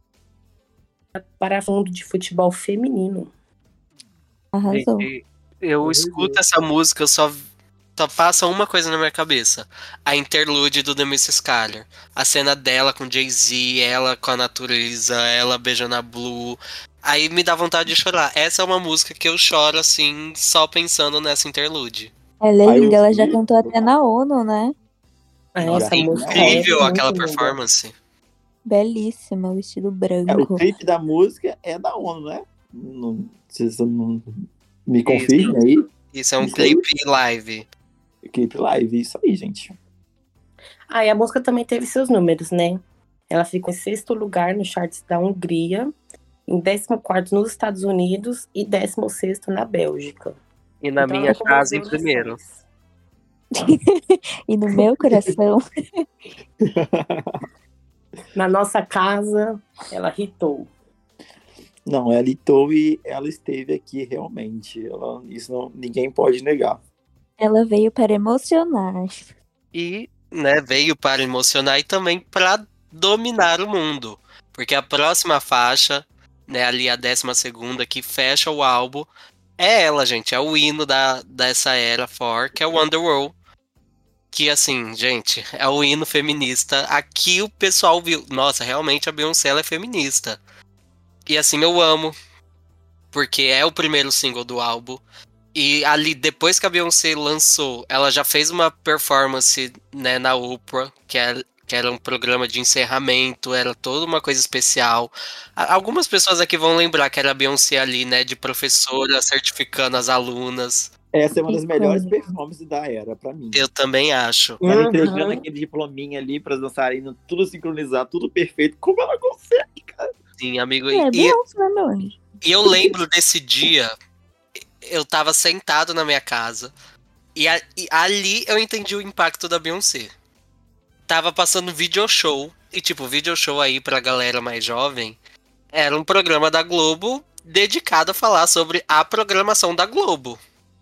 Speaker 1: para fundo de futebol feminino.
Speaker 3: Arrasou.
Speaker 2: Eu escuto essa música, eu só, só passa uma coisa na minha cabeça. A interlude do The Miss Skyler. A cena dela com Jay-Z, ela com a natureza, ela beijando a Blue. Aí me dá vontade de chorar. Essa é uma música que eu choro, assim, só pensando nessa interlude.
Speaker 3: Ela é linda, ela já cantou até na ONU, né?
Speaker 4: Nossa, é
Speaker 2: Incrível
Speaker 1: é
Speaker 2: aquela performance.
Speaker 3: Belíssima, o vestido
Speaker 4: É, o
Speaker 3: branco.
Speaker 4: clipe da música é da ONU, né? Não, se você não me confirme aí.
Speaker 2: Isso é um
Speaker 4: Isso aí.
Speaker 2: clipe live.
Speaker 4: Clipe live, isso aí, gente.
Speaker 1: Ah, e a música também teve seus números, né? Ela ficou em sexto lugar no charts da Hungria, em 14 nos Estados Unidos e 16 na Bélgica.
Speaker 2: E na
Speaker 1: Então,
Speaker 2: minha casa em primeiro.
Speaker 1: seis.
Speaker 3: E no meu coração,
Speaker 1: Na nossa casa, ela hitou.
Speaker 4: Não, ela hitou e ela esteve aqui realmente. Ela, isso não, ninguém pode negar.
Speaker 3: ela veio para emocionar.
Speaker 2: E né, veio para emocionar e também para dominar o mundo. Porque a próxima faixa, né, ali a décima segunda, que fecha o álbum, é ela, gente. É o hino da, dessa era for, que é Wonderworld. Que assim, gente, é o hino feminista. Aqui o pessoal viu. Nossa, realmente a Beyoncé é feminista. E assim eu amo. Porque é o primeiro single do álbum. E ali, depois que a Beyoncé lançou, ela já fez uma performance né, na Oprah, que era, que era um programa de encerramento, era toda uma coisa especial. Algumas pessoas aqui vão lembrar que era a Beyoncé ali, né, de professora, certificando as alunas.
Speaker 4: Essa é uma das melhores performances da era, pra mim.
Speaker 2: Eu também acho.
Speaker 4: Ela
Speaker 1: Uhum.
Speaker 4: entregando aquele diplominha ali para as dançarinas, tudo sincronizado, tudo perfeito. Como ela consegue?
Speaker 2: Sim, amigo.
Speaker 3: É,
Speaker 2: E,
Speaker 3: Beyoncé, né, meu anjo?
Speaker 2: e eu lembro desse dia, eu tava sentado na minha casa, e, a- e ali eu entendi o impacto da Beyoncé. Tava passando video show, e tipo, video show aí pra galera mais jovem, era um programa da Globo dedicado a falar sobre a programação da Globo.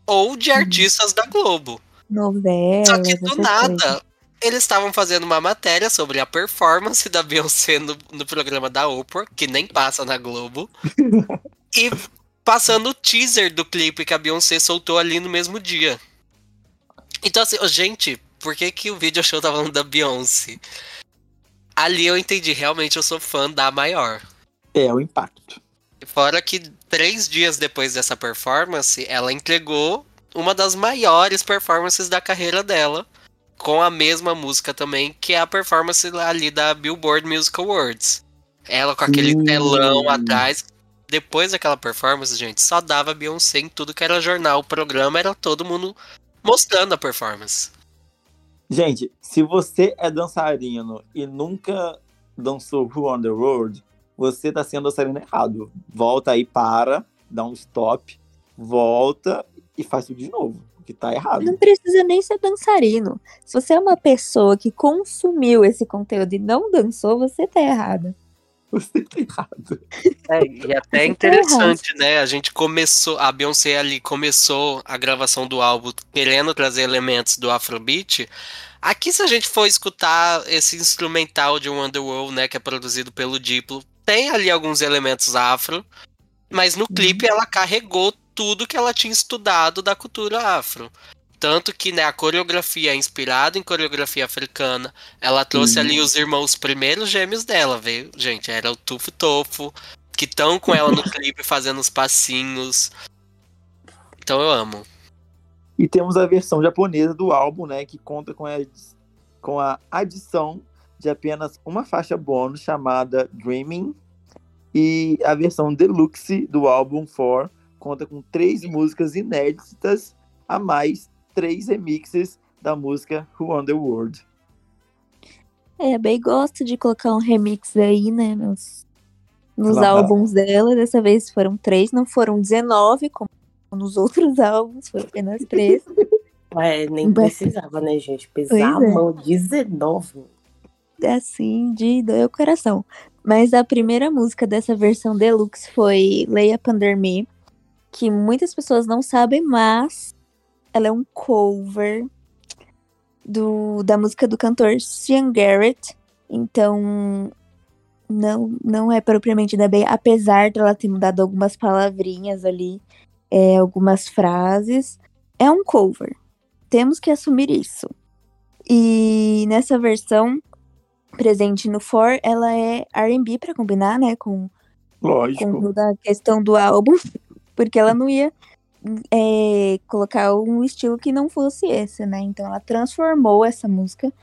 Speaker 2: Ou de artistas da Globo.
Speaker 3: Novelas,
Speaker 2: Só que do nada,
Speaker 3: coisas.
Speaker 2: eles estavam fazendo uma matéria sobre a performance da Beyoncé no, no programa da Oprah, que nem passa na Globo. e passando o teaser do clipe que a Beyoncé soltou ali no mesmo dia. Então, assim, gente, por que, que o video show tá falando da Beyoncé? Ali eu entendi, realmente eu sou fã da maior.
Speaker 4: É, o impacto.
Speaker 2: Fora que três dias depois dessa performance, ela entregou uma das maiores performances da carreira dela, com a mesma música também, que é a performance ali da Billboard Music Awards. Ela com aquele
Speaker 4: Sim.
Speaker 2: telão atrás. Depois daquela performance, gente, só dava Beyoncé em tudo que era jornal, programa, era todo mundo mostrando a performance.
Speaker 4: Gente, se você é dançarino e nunca dançou Who on the World, você tá sendo dançarino errado. Volta aí, para, dá um stop, volta e faz tudo de novo, que tá errado.
Speaker 3: Não precisa nem ser dançarino. Se você é uma pessoa que consumiu esse conteúdo e não dançou, você tá errado.
Speaker 4: Você tá errado.
Speaker 2: É, e até é interessante, né? A gente começou, a Beyoncé ali começou a gravação do álbum querendo trazer elementos do Afrobeat. Aqui, se a gente for escutar esse instrumental de Wonderworld, né, que é produzido pelo Diplo, tem ali alguns elementos afro, mas no clipe ela carregou tudo que ela tinha estudado da cultura afro. Tanto que né, a coreografia é inspirada em coreografia africana. Ela trouxe
Speaker 4: Uhum.
Speaker 2: ali os irmãos, os primeiros gêmeos dela, veio. Gente, era o Tufo Tofo, que estão com ela no clipe fazendo os passinhos. Então eu amo.
Speaker 4: E temos a versão japonesa do álbum, né, que conta com a, com a adição de apenas uma faixa bônus chamada Dreaming. E a versão deluxe do álbum 4 conta com três músicas inéditas a mais três remixes da música Who on the World.
Speaker 3: É, a Bey gosta de colocar um remix aí, né, nos, nos
Speaker 4: Ela dá-
Speaker 3: álbuns dela. Dessa vez foram três, não foram 19, como nos outros álbuns, foram apenas três.
Speaker 1: É, nem
Speaker 3: Mas-
Speaker 1: precisava, né, gente? Pesar
Speaker 3: é.
Speaker 1: a mão 19.
Speaker 3: Assim, de doer o coração. Mas a primeira música dessa versão deluxe foi Lay Up Me, que muitas pessoas não sabem, mas ela é um cover do, da música do cantor Sean Garrett. Então, não, não é propriamente da Bey, apesar dela ter mudado algumas palavrinhas ali, é, algumas frases. É um cover. Temos que assumir isso. E nessa versão, presente no For, ela é R&B pra combinar, né, com, com
Speaker 4: Lógico.
Speaker 3: toda a questão do álbum, porque ela não ia é, colocar um estilo que não fosse esse, né? Então ela transformou essa música,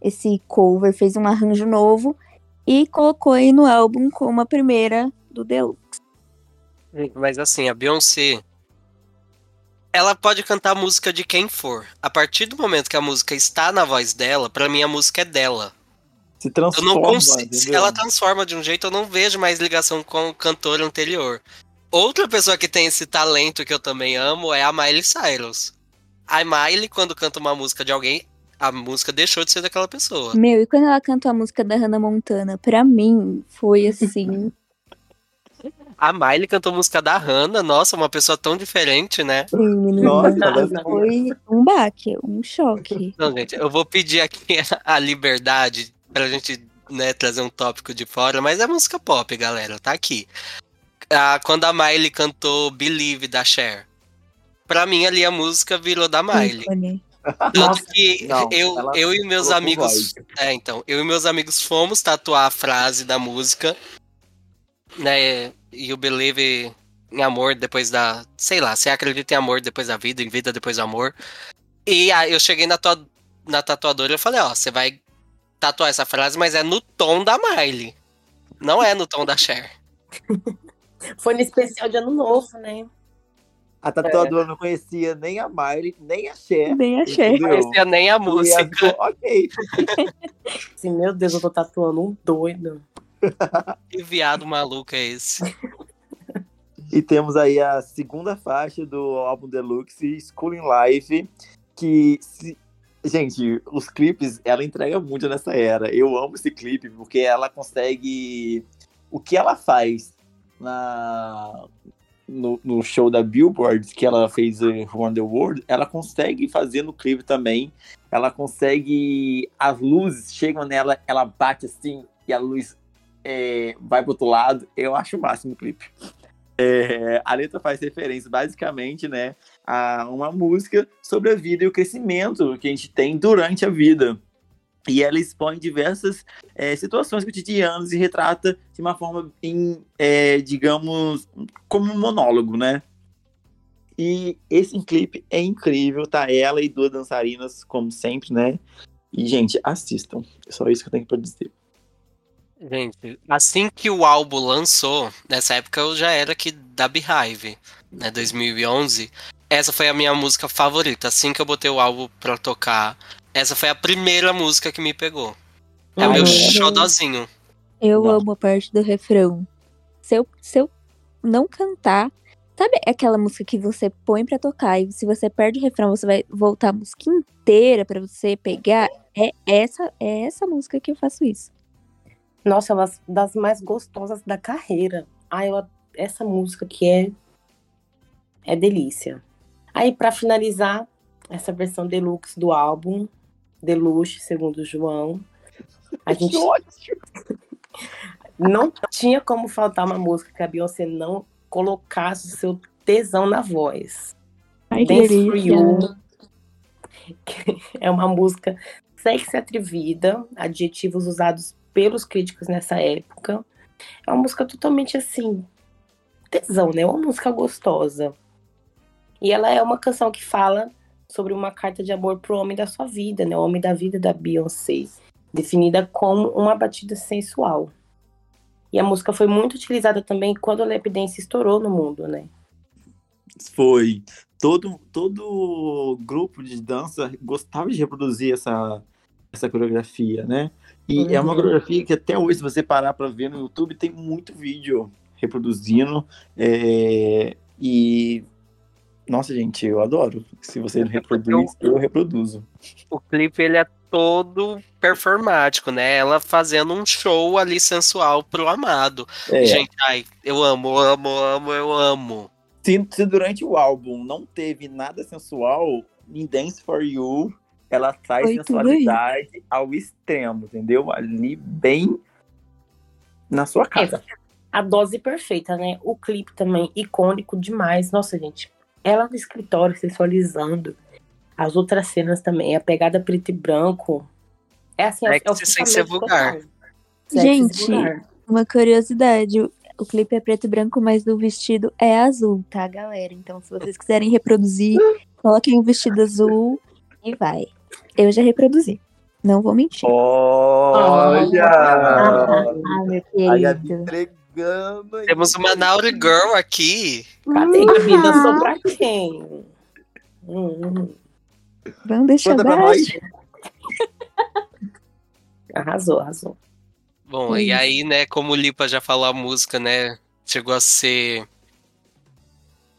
Speaker 3: esse cover, fez um arranjo novo e colocou aí no álbum como a primeira do Deluxe.
Speaker 2: Mas assim, a Beyoncé. Ela pode cantar música de quem for. A partir do momento que a música está na voz dela, pra mim a música é dela.
Speaker 4: Se
Speaker 2: Eu
Speaker 4: transforma,
Speaker 2: não consigo. Ela transforma de um jeito, eu não vejo mais ligação com o cantor anterior. Outra pessoa que tem esse talento que eu também amo é a Miley Cyrus. A Miley, quando canta uma música de alguém, a música deixou de ser daquela pessoa.
Speaker 3: Meu, e quando ela cantou a música da Hannah Montana, pra mim, foi assim.
Speaker 2: A Miley cantou a música da Hannah, nossa, uma pessoa tão diferente, né?
Speaker 3: sim, menina,
Speaker 4: Nossa,
Speaker 3: foi um baque, um choque.
Speaker 2: Então, gente, eu vou pedir aqui a liberdade pra gente né, trazer um tópico de fora, mas é música pop, galera, tá aqui. Ah, quando a Miley cantou Believe da Cher. Pra mim, ali a música virou da Miley.
Speaker 3: ícone.
Speaker 2: Tanto que
Speaker 4: não,
Speaker 2: eu, eu e meus amigos. É, então. Eu e meus amigos fomos tatuar a frase da música. Né? E o Believe em amor depois da. Sei lá, você acredita em amor depois da vida, em vida depois do amor. E aí eu cheguei na, tua, na tatuadora e falei, ó, você vai tatuar essa frase, mas é no tom da Miley. Não é no tom da Cher.
Speaker 1: Foi no especial de ano novo, né?
Speaker 4: A tatuadora não conhecia nem a Miley, nem a Cher.
Speaker 3: Bem achei.
Speaker 2: Não conhecia nem a
Speaker 4: E
Speaker 2: música.
Speaker 4: ficou, ok.
Speaker 1: Assim, meu Deus, eu tô tatuando um doido.
Speaker 2: Que viado maluco é esse?
Speaker 4: E temos aí a segunda faixa do álbum Deluxe, Schooling Life, que, se- gente, os clipes, ela entrega muito nessa era. Eu amo esse clipe, porque ela consegue... O que ela faz na... No, no show da Billboard, que ela fez eh, Around the World, ela consegue fazer no clipe também. Ela consegue... As luzes chegam nela, ela bate assim, e a luz eh, vai pro outro lado. Eu acho o máximo o clipe. É, a letra faz referência, basicamente, né, a uma música sobre a vida e o crescimento que a gente tem durante a vida. E ela expõe diversas é, situações cotidianas e retrata de uma forma, em, é, digamos, como um monólogo, né? E esse clipe é incrível, tá? Ela e duas dançarinas, como sempre, né? E, gente, assistam. É só isso que eu tenho pra dizer.
Speaker 2: Gente, assim que o álbum lançou, nessa época eu já era aqui da Beehive, né, 2011. Essa foi a minha música favorita. Assim que eu botei o álbum pra tocar, essa foi a primeira música que me pegou. É o
Speaker 1: Ai,
Speaker 2: meu
Speaker 1: meu
Speaker 2: xodozinho.
Speaker 3: Eu
Speaker 4: Não.
Speaker 3: amo a parte do refrão. Se eu, se eu não cantar. Sabe aquela música que você põe pra tocar e se você perde o refrão, você vai voltar a música inteira pra você pegar? É essa, é essa música que eu faço isso.
Speaker 1: Nossa, é uma das mais gostosas da carreira. Ai, eu, essa música que é é delícia. Aí, pra finalizar, essa versão deluxe do álbum, Deluxe, segundo o João, a gente
Speaker 4: ótimo!
Speaker 1: não tinha como faltar uma música que a Beyoncé não colocasse o seu tesão na voz.
Speaker 3: Ai,
Speaker 1: Dance for You. É uma música sexy atrevida, adjetivos usados pelos críticos nessa época. É uma música totalmente assim, tesão, né? Uma música gostosa. E ela é uma canção que fala sobre uma carta de amor pro homem da sua vida, né? O homem da vida da Beyoncé, definida como uma batida sensual. E a música foi muito utilizada também quando a lap dance estourou no mundo, né?
Speaker 4: Foi. Todo, todo grupo de dança gostava de reproduzir essa, essa coreografia, né? E é uma
Speaker 1: Uhum.
Speaker 4: coreografia que até hoje, se você parar para ver no YouTube, tem muito vídeo reproduzindo. é, E. Nossa, gente, eu adoro. Se você reproduz, eu reproduzo.
Speaker 2: O clipe ele é todo performático, né? Ela fazendo um show ali sensual pro amado.
Speaker 4: É,
Speaker 2: Gente, ai, eu amo, amo, amo, eu amo.
Speaker 4: se, se durante o álbum não teve nada sensual, em Dance for You, ela traz
Speaker 3: Foi
Speaker 4: sensualidade ao extremo, entendeu? Ali bem na sua cara.
Speaker 1: a dose perfeita, né? O clipe também, icônico demais. Nossa, gente, ela no escritório sensualizando. As outras cenas também, a pegada preto e branco. É assim, é,
Speaker 2: Sexy sem ser vulgar.
Speaker 3: Gente, Uma curiosidade, o, o clipe é preto e branco, mas o vestido é azul, tá, galera? Então, se vocês quiserem reproduzir, coloquem o vestido azul e vai. Eu já reproduzi. Não vou mentir.
Speaker 4: Olha!
Speaker 3: Ah, meu querido.
Speaker 4: entregando. aí.
Speaker 2: Temos uma Nauri Girl aqui.
Speaker 1: Cadê a vida? Sou pra quem? Hum, hum.
Speaker 3: Vamos deixar
Speaker 4: Manda
Speaker 3: baixo.
Speaker 1: Arrasou, arrasou.
Speaker 2: Bom,
Speaker 3: É
Speaker 2: e aí, né, como o Lipa já falou a música, né, chegou a ser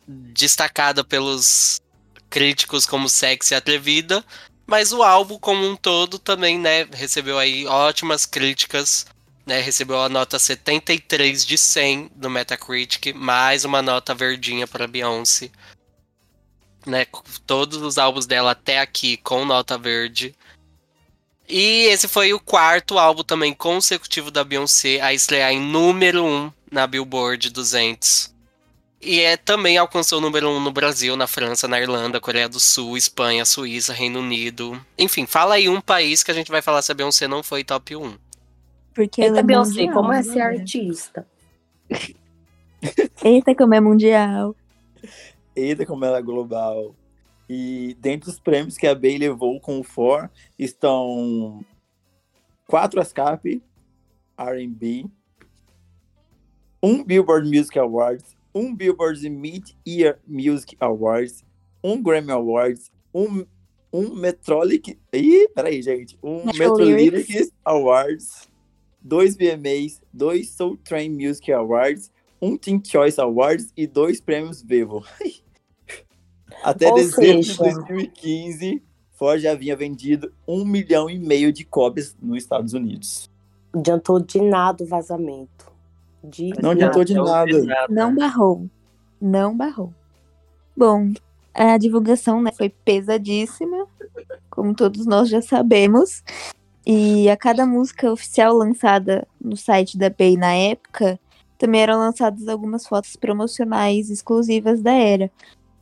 Speaker 2: destacada pelos críticos como sexy e atrevida, mas o álbum como um todo também, né, recebeu aí ótimas críticas, né, recebeu a nota 73 de 100 no Metacritic, mais uma nota verdinha para Beyoncé. Né, todos os álbuns dela até aqui com nota verde. E esse foi o quarto álbum também consecutivo da Beyoncé a estrear em número 1 na Billboard 200. E é, também alcançou o número 1 no Brasil, na França, na Irlanda, Coreia do Sul, Espanha, Suíça, Reino Unido. Enfim, fala aí um país que a gente vai falar se a Beyoncé não foi top 1.
Speaker 3: Porque
Speaker 1: Eita,
Speaker 3: ela é
Speaker 1: Beyoncé,
Speaker 3: mundial,
Speaker 1: como é ser
Speaker 3: né?
Speaker 1: artista?
Speaker 3: Eita, como é mundial.
Speaker 4: Eita, como ela é global. E dentre os prêmios que a Bey levou com o For estão quatro ASCAP, R&B, um Billboard Music Awards, um Billboard Mid-Year Music Awards, um Grammy Awards, um, um Metrolic... Ih, peraí, gente. Um
Speaker 3: Metro
Speaker 4: Metro
Speaker 3: Lyrics.
Speaker 4: Lyrics Awards, dois VMAs, dois Soul Train Music Awards, um Teen Choice Awards e dois prêmios Vevo. Até
Speaker 1: Ou
Speaker 4: dezembro de
Speaker 1: seja-
Speaker 4: 2015, Ford já havia vendido um milhão e meio de cópias nos Estados Unidos.
Speaker 1: Adiantou de nada o vazamento. De
Speaker 4: Não adiantou de nada.
Speaker 3: Não barrou. Não barrou. Bom, a divulgação né, foi pesadíssima, como todos nós já sabemos. E a cada música oficial lançada no site da Bey na época, também eram lançadas algumas fotos promocionais exclusivas da era.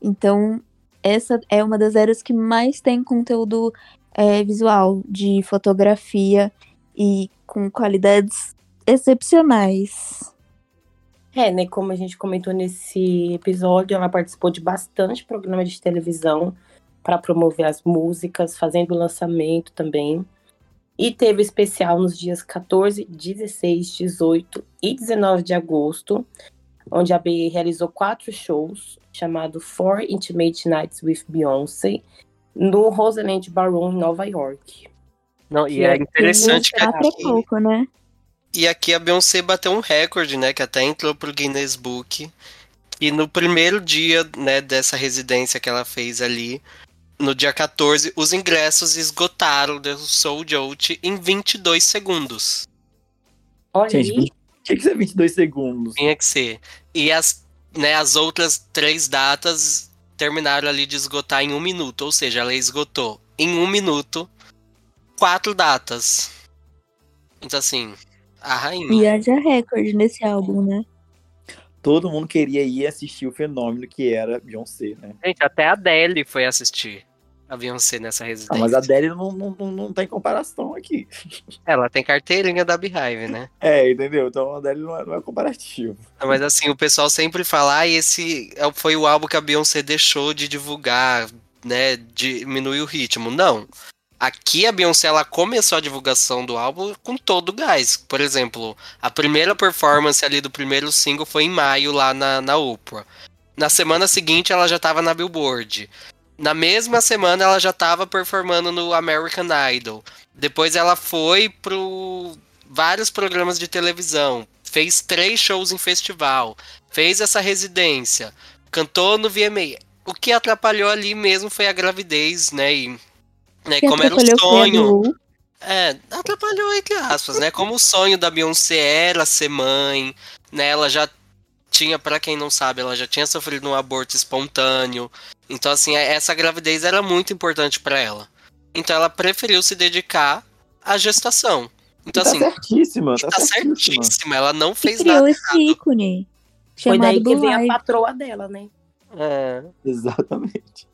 Speaker 3: Então, essa é uma das eras que mais tem conteúdo é, visual, de fotografia e com qualidades excepcionais.
Speaker 1: É, né? Como a gente comentou nesse episódio, ela participou de bastante programa de televisão para promover as músicas, fazendo lançamento também. E teve especial nos dias 14, 16, 18 e 19 de agosto, onde a B realizou quatro shows, chamado Four Intimate Nights with Beyoncé, no Roseland Ballroom, em Nova York.
Speaker 2: Não, e é
Speaker 1: é
Speaker 2: interessante que
Speaker 3: é
Speaker 2: aqui,
Speaker 3: pouco, né?
Speaker 2: E aqui a Beyoncé bateu um recorde, né? Que até entrou pro Guinness Book. E no primeiro dia, né, dessa residência que ela fez ali, no dia 14, os ingressos esgotaram do Soul Jolt em 22 segundos.
Speaker 1: Olha
Speaker 4: Gente,
Speaker 1: aí,
Speaker 4: tinha que ser 22 segundos.
Speaker 2: Tinha que ser. E as, né, as outras três datas terminaram ali de esgotar em um minuto. Ou seja, ela esgotou em um minuto quatro datas. Então, assim, a rainha.
Speaker 3: E haja recorde nesse álbum, né?
Speaker 4: Todo mundo queria ir assistir o fenômeno que era Beyoncé, né?
Speaker 2: Gente, até a Adele foi assistir a Beyoncé nessa
Speaker 4: Ah,
Speaker 2: residência.
Speaker 4: mas a Adele não, não, não, não tem comparação aqui.
Speaker 2: Ela tem carteirinha da Beehive, né?
Speaker 4: É, entendeu? Então a Adele não é, não é comparativo.
Speaker 2: Mas assim, o pessoal sempre fala, ah, esse é- foi o álbum que a Beyoncé deixou de divulgar, né? Diminuiu o ritmo. Não. Aqui a Beyoncé ela começou a divulgação do álbum com todo o gás. Por exemplo, a primeira performance ali do primeiro single foi em maio lá na, na Oprah. Na semana seguinte ela já tava na Billboard. Na mesma semana ela já tava performando no American Idol. Depois ela foi pro vários programas de televisão, fez três shows em festival, fez essa residência, cantou no VMA. O que atrapalhou ali mesmo foi a gravidez, né? E, né,
Speaker 3: Que
Speaker 2: como era
Speaker 3: a
Speaker 2: sonho. É, atrapalhou entre aspas, né? Como o sonho da Beyoncé era ser mãe, né? Ela já tinha, pra quem não sabe, ela já tinha sofrido um aborto espontâneo. Então, assim, essa gravidez era muito importante pra ela. Então, ela preferiu se dedicar à gestação. Então,
Speaker 4: tá
Speaker 2: assim,
Speaker 4: certíssima, tá,
Speaker 2: tá
Speaker 4: certíssima.
Speaker 2: certíssima. Ela não
Speaker 3: E
Speaker 2: fez
Speaker 3: criou
Speaker 2: nada.
Speaker 3: esse ícone.
Speaker 1: foi daí que veio a patroa dela, né?
Speaker 2: É.
Speaker 4: Exatamente.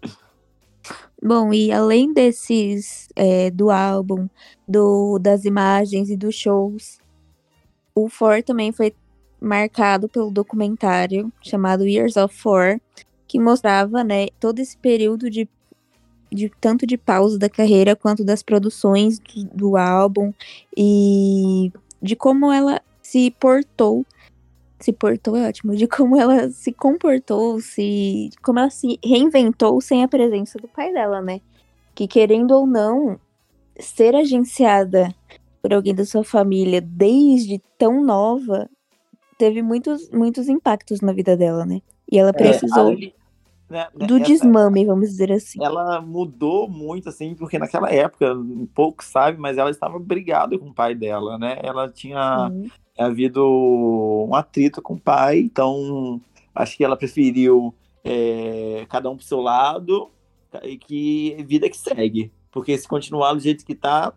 Speaker 3: Bom, e além desses é, do álbum, do, das imagens e dos shows, o For também foi marcado pelo documentário chamado Years of Four, que mostrava, né, todo esse período de, de tanto de pausa da carreira quanto das produções do, do álbum e de como ela se portou se portou é ótimo, de como ela se comportou, se como ela se reinventou sem a presença do pai dela, né? Que querendo ou não, ser agenciada por alguém da sua família desde tão nova teve muitos muitos impactos na vida dela, né? E ela precisou.
Speaker 1: É,
Speaker 4: né, né,
Speaker 3: do
Speaker 4: essa-
Speaker 3: desmame, vamos dizer assim.
Speaker 4: ela mudou muito, assim, porque naquela época, pouco sabe, mas ela estava brigada com o pai dela, né? Ela tinha
Speaker 3: Sim.
Speaker 4: Havido um atrito com o pai, então acho que ela preferiu é, cada um pro seu lado e que vida que segue. Porque se continuar do jeito que tá,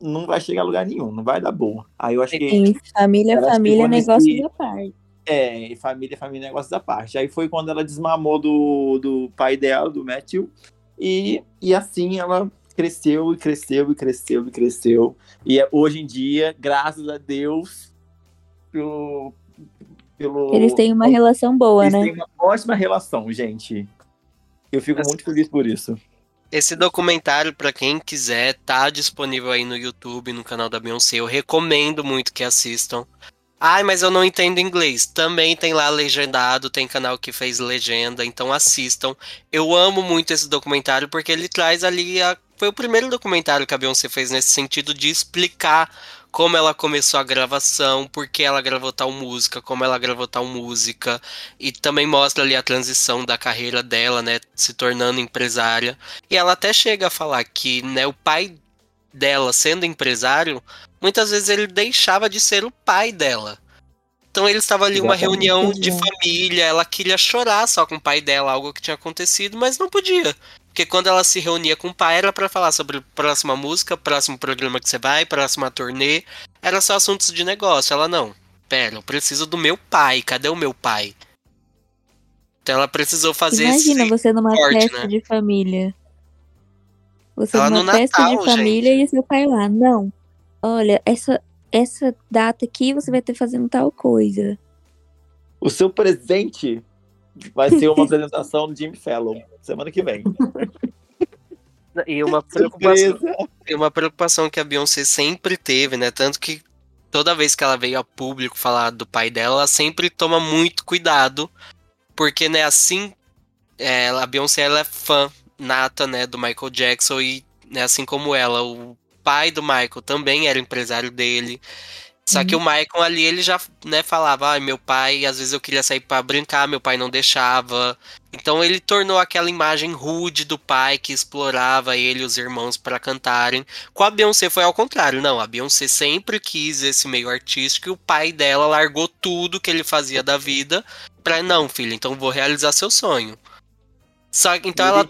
Speaker 4: não vai chegar a lugar nenhum, não vai dar boa. Aí eu acho que
Speaker 3: Sim, família, família,
Speaker 4: nesse-
Speaker 3: negócio da parte.
Speaker 4: é, e família, família, negócio da parte. Aí foi quando ela desmamou do, do pai dela, do Matthew, e, e assim ela cresceu e cresceu e cresceu e cresceu. E é- hoje em dia, graças a Deus, pelo. pelo
Speaker 3: Eles têm uma relação boa,
Speaker 4: eles
Speaker 3: né?
Speaker 4: têm uma ótima relação, gente. Eu fico
Speaker 2: Mas-
Speaker 4: muito feliz por isso.
Speaker 2: Esse documentário, pra quem quiser, tá disponível aí no YouTube, no canal da Beyoncé. Eu recomendo muito que assistam. Ai, mas eu não entendo inglês. Também tem lá legendado, tem canal que fez legenda, então assistam. Eu amo muito esse documentário porque ele traz ali a... foi o primeiro documentário que a Beyoncé fez nesse sentido de explicar como ela começou a gravação, por que ela gravou tal música, como ela gravou tal música, e também mostra ali a transição da carreira dela, né, se tornando empresária. E ela até chega a falar que, né, o pai dela, sendo empresário, muitas vezes ele deixava de ser o pai dela. Então ele estava ali uma reunião de
Speaker 3: exato.
Speaker 2: família, ela queria chorar só com o pai dela, algo que tinha acontecido, mas não podia. Porque quando ela se reunia com o pai era pra falar sobre a próxima música, próximo programa que você vai, próxima turnê, era só assuntos de negócio. Ela não. Pera, eu preciso do meu pai. Cadê o meu pai? Então ela precisou fazer
Speaker 3: Imagina
Speaker 2: esse
Speaker 3: você numa
Speaker 2: corte,
Speaker 3: festa
Speaker 2: né?
Speaker 3: de família. Você
Speaker 2: Ela
Speaker 3: numa
Speaker 2: no
Speaker 3: festa
Speaker 2: Natal,
Speaker 3: de família e seu pai lá. Não. Olha, essa, essa data aqui você vai ter fazendo tal coisa.
Speaker 4: O seu presente vai ser uma apresentação do Jimmy Fallon semana que vem.
Speaker 2: E uma preocupação, e uma preocupação que a Beyoncé sempre teve, né? Tanto que toda vez que ela veio a público falar do pai dela, ela sempre toma muito cuidado. Porque, né, assim, é, a Beyoncé ela é fã nata, né, do Michael Jackson e, né, assim como ela, o pai do Michael também era empresário dele. Só que o Michael ali, ele já, né, falava, ai, meu pai, às vezes eu queria sair pra brincar, meu pai não deixava. Então ele tornou aquela imagem rude do pai que explorava ele e os irmãos pra cantarem. Com a Beyoncé foi ao contrário, não, a Beyoncé sempre quis esse meio artístico e o pai dela largou tudo que ele fazia da vida pra, não, filho, então vou realizar seu sonho. Só que então ela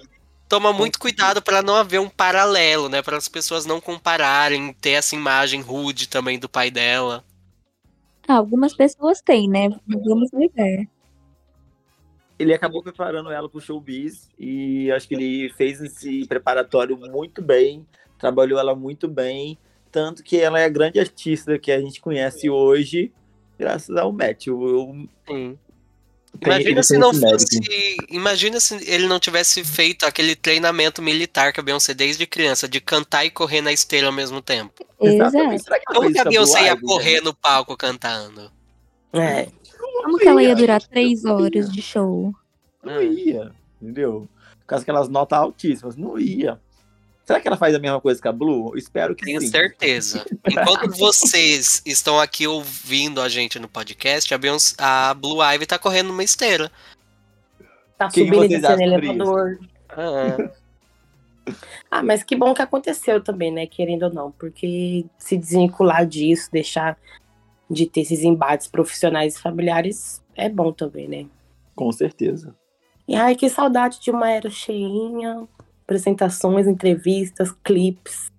Speaker 2: toma muito cuidado pra não haver um paralelo, né, para as pessoas não compararem, ter essa imagem rude também do pai dela.
Speaker 3: Ah, algumas pessoas têm, né? Vamos negar.
Speaker 4: Ele acabou preparando ela pro showbiz e acho que ele fez esse preparatório muito bem, trabalhou ela muito bem, tanto que ela é a grande artista que a gente conhece hoje, graças ao Matthew. Eu,
Speaker 2: Sim. Imagina
Speaker 4: ele
Speaker 2: se não fosse. Imagina se ele não tivesse feito aquele treinamento militar que a Beyoncé desde criança, de cantar e correr na esteira ao mesmo tempo.
Speaker 4: Exatamente.
Speaker 3: Exato.
Speaker 4: Que
Speaker 2: Como que a Beyoncé
Speaker 4: Blue
Speaker 2: ia correr no palco cantando?
Speaker 1: É.
Speaker 3: Como que ela ia durar três horas de show?
Speaker 4: Não ia, entendeu? Por causa aquelas notas altíssimas, não ia. Será que ela faz a mesma coisa que a Blue? Eu espero que
Speaker 2: Tenho
Speaker 4: sim.
Speaker 2: certeza. Enquanto vocês estão aqui ouvindo a gente no podcast, a, Beyoncé, a Blue Ivy tá correndo numa esteira.
Speaker 1: Tá
Speaker 4: Que que
Speaker 1: subindo e descendo
Speaker 4: sobre
Speaker 1: elevador.
Speaker 2: Ah,
Speaker 1: Ah, mas que bom que aconteceu também, né? Querendo ou não. Porque se desvincular disso, deixar de ter esses embates profissionais e familiares, é bom também, né?
Speaker 4: Com certeza.
Speaker 1: E ai, que saudade de uma era cheinha. Apresentações, entrevistas, clipes.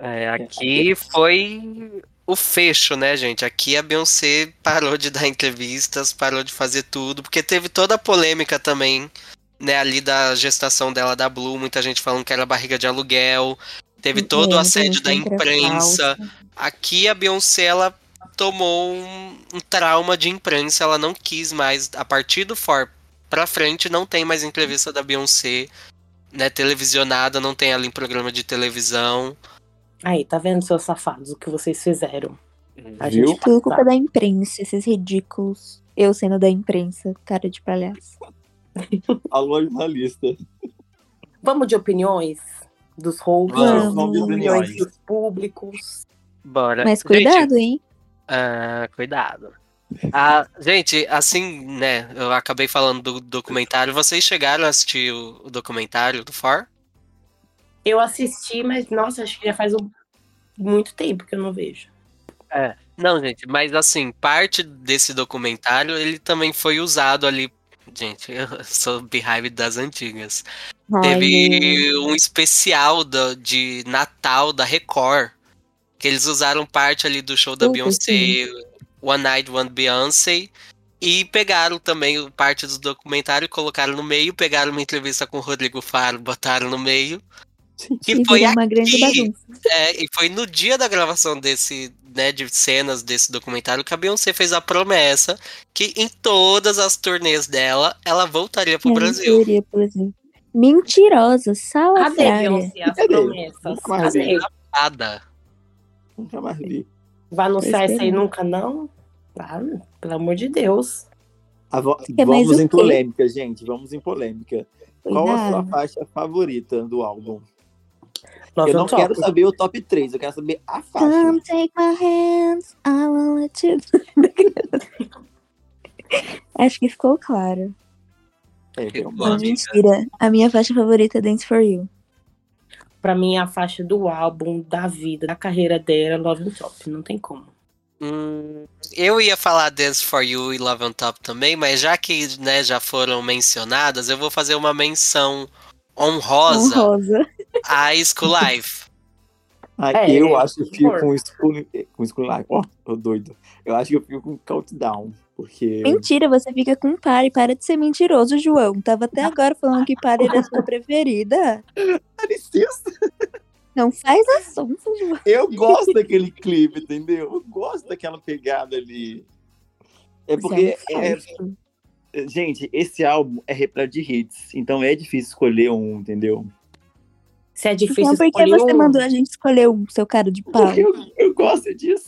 Speaker 2: é, aqui foi o fecho, né, gente? Aqui a Beyoncé parou de dar entrevistas, parou de fazer tudo, porque teve toda a polêmica também, né, ali da gestação dela da Blue, muita gente falando que era barriga de aluguel, teve todo o assédio da imprensa. Aqui a Beyoncé, ela tomou um, um trauma de imprensa, ela não quis mais, a partir do For pra frente, não tem mais entrevista da Beyoncé, né, televisionada, não tem ela em programa de televisão.
Speaker 1: Aí, tá vendo, seus safados, o que vocês fizeram? A
Speaker 4: Viu?
Speaker 1: gente
Speaker 3: Tudo culpa
Speaker 1: passa.
Speaker 3: da imprensa, esses ridículos. Eu sendo da imprensa, cara de palhaço.
Speaker 4: Alô, jornalista.
Speaker 1: Vamos de opiniões dos hosts,
Speaker 3: Vamos.
Speaker 4: Vamos de
Speaker 1: opiniões dos públicos.
Speaker 2: Bora.
Speaker 3: Mas
Speaker 2: Gente,
Speaker 3: cuidado, hein?
Speaker 2: ah, cuidado. Ah, gente, assim, né? Eu acabei falando do documentário. Vocês chegaram a assistir o, o documentário do For?
Speaker 1: Eu assisti, mas nossa, acho que já faz um- muito tempo que eu não vejo.
Speaker 2: É. Não, gente, mas assim, parte desse documentário ele também foi usado ali. Gente, eu sou behind das antigas.
Speaker 3: Ai, meu-
Speaker 2: Teve um especial da- de Natal da Record. Que eles usaram parte ali do show da Beyoncé, One Night One Beyoncé. E pegaram também parte do documentário e colocaram no meio. Pegaram uma entrevista com o Rodrigo Faro, botaram no meio. Que
Speaker 3: E
Speaker 2: foi
Speaker 3: uma grande
Speaker 2: aqui,
Speaker 3: bagunça.
Speaker 2: é, e foi no dia da gravação desse, né, de cenas desse documentário que a Beyoncé fez a promessa que em todas as turnês dela, ela voltaria pro
Speaker 3: É,
Speaker 2: Brasil.
Speaker 3: Mentirosa,
Speaker 1: Cadê,
Speaker 3: salafrária.
Speaker 1: Beyoncé, as
Speaker 4: Cadê?
Speaker 1: promessas?
Speaker 4: Nunca mais
Speaker 1: Cadê?
Speaker 2: Nada.
Speaker 4: Nunca mais vi.
Speaker 1: Vai anunciar isso aí nunca, não? Ah, pelo amor de Deus.
Speaker 4: A vo-
Speaker 3: mais
Speaker 4: Vamos em polêmica, gente. Vamos em polêmica. Qual a sua
Speaker 3: Cuidado.
Speaker 4: faixa favorita do álbum?
Speaker 1: Love
Speaker 4: eu não
Speaker 1: Top.
Speaker 4: quero saber o top 3, eu quero saber a faixa.
Speaker 3: Come take my hands, I won't let you. Acho que ficou claro.
Speaker 4: É.
Speaker 3: Não, mentira. A minha faixa favorita é Dance for You.
Speaker 1: Pra mim, é a faixa do álbum, da vida, da carreira dela, Love on Top. Não tem como.
Speaker 2: Hum, eu ia falar Dance for You e Love on Top também, mas já que né, já foram mencionadas, eu vou fazer uma menção honrosa
Speaker 3: Honrosa.
Speaker 2: à School Life.
Speaker 4: Ah,
Speaker 1: É,
Speaker 4: eu acho que eu fico com School, com School Life. Ó, tô doido. Eu acho que eu fico com Countdown. Porque.
Speaker 3: Mentira, você fica com Pare. Para de ser mentiroso, João. Tava até agora falando que Pare era a sua preferida.
Speaker 4: Dá licença.
Speaker 3: Não faz assunto, João.
Speaker 4: Eu gosto daquele clipe, entendeu? Eu gosto daquela pegada ali. É porque,
Speaker 3: é um
Speaker 4: é,
Speaker 3: falso.
Speaker 4: gente, esse álbum é repleto de hits, então é difícil escolher um, entendeu?
Speaker 1: Se é difícil
Speaker 3: Então por que
Speaker 1: escolher
Speaker 3: você
Speaker 1: um,
Speaker 3: mandou a gente escolher um, seu cara de pau?
Speaker 4: Porque eu, eu gosto disso.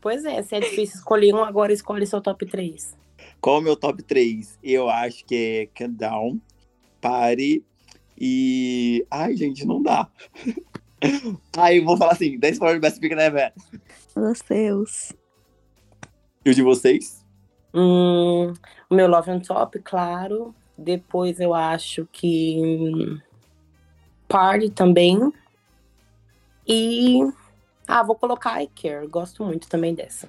Speaker 1: Pois é, se é difícil escolher um, agora escolhe seu top 3.
Speaker 4: Qual é o meu top 3? Eu acho que é Countdown, Pare e. Ai, gente, não dá. Ai, eu vou falar assim: 10 for the best pick ever.
Speaker 3: Os seus.
Speaker 4: E o de vocês?
Speaker 1: Hum, o meu Love on Top, claro. Depois eu acho que. Party também. E. Ah, vou colocar I Care. Gosto muito também dessa.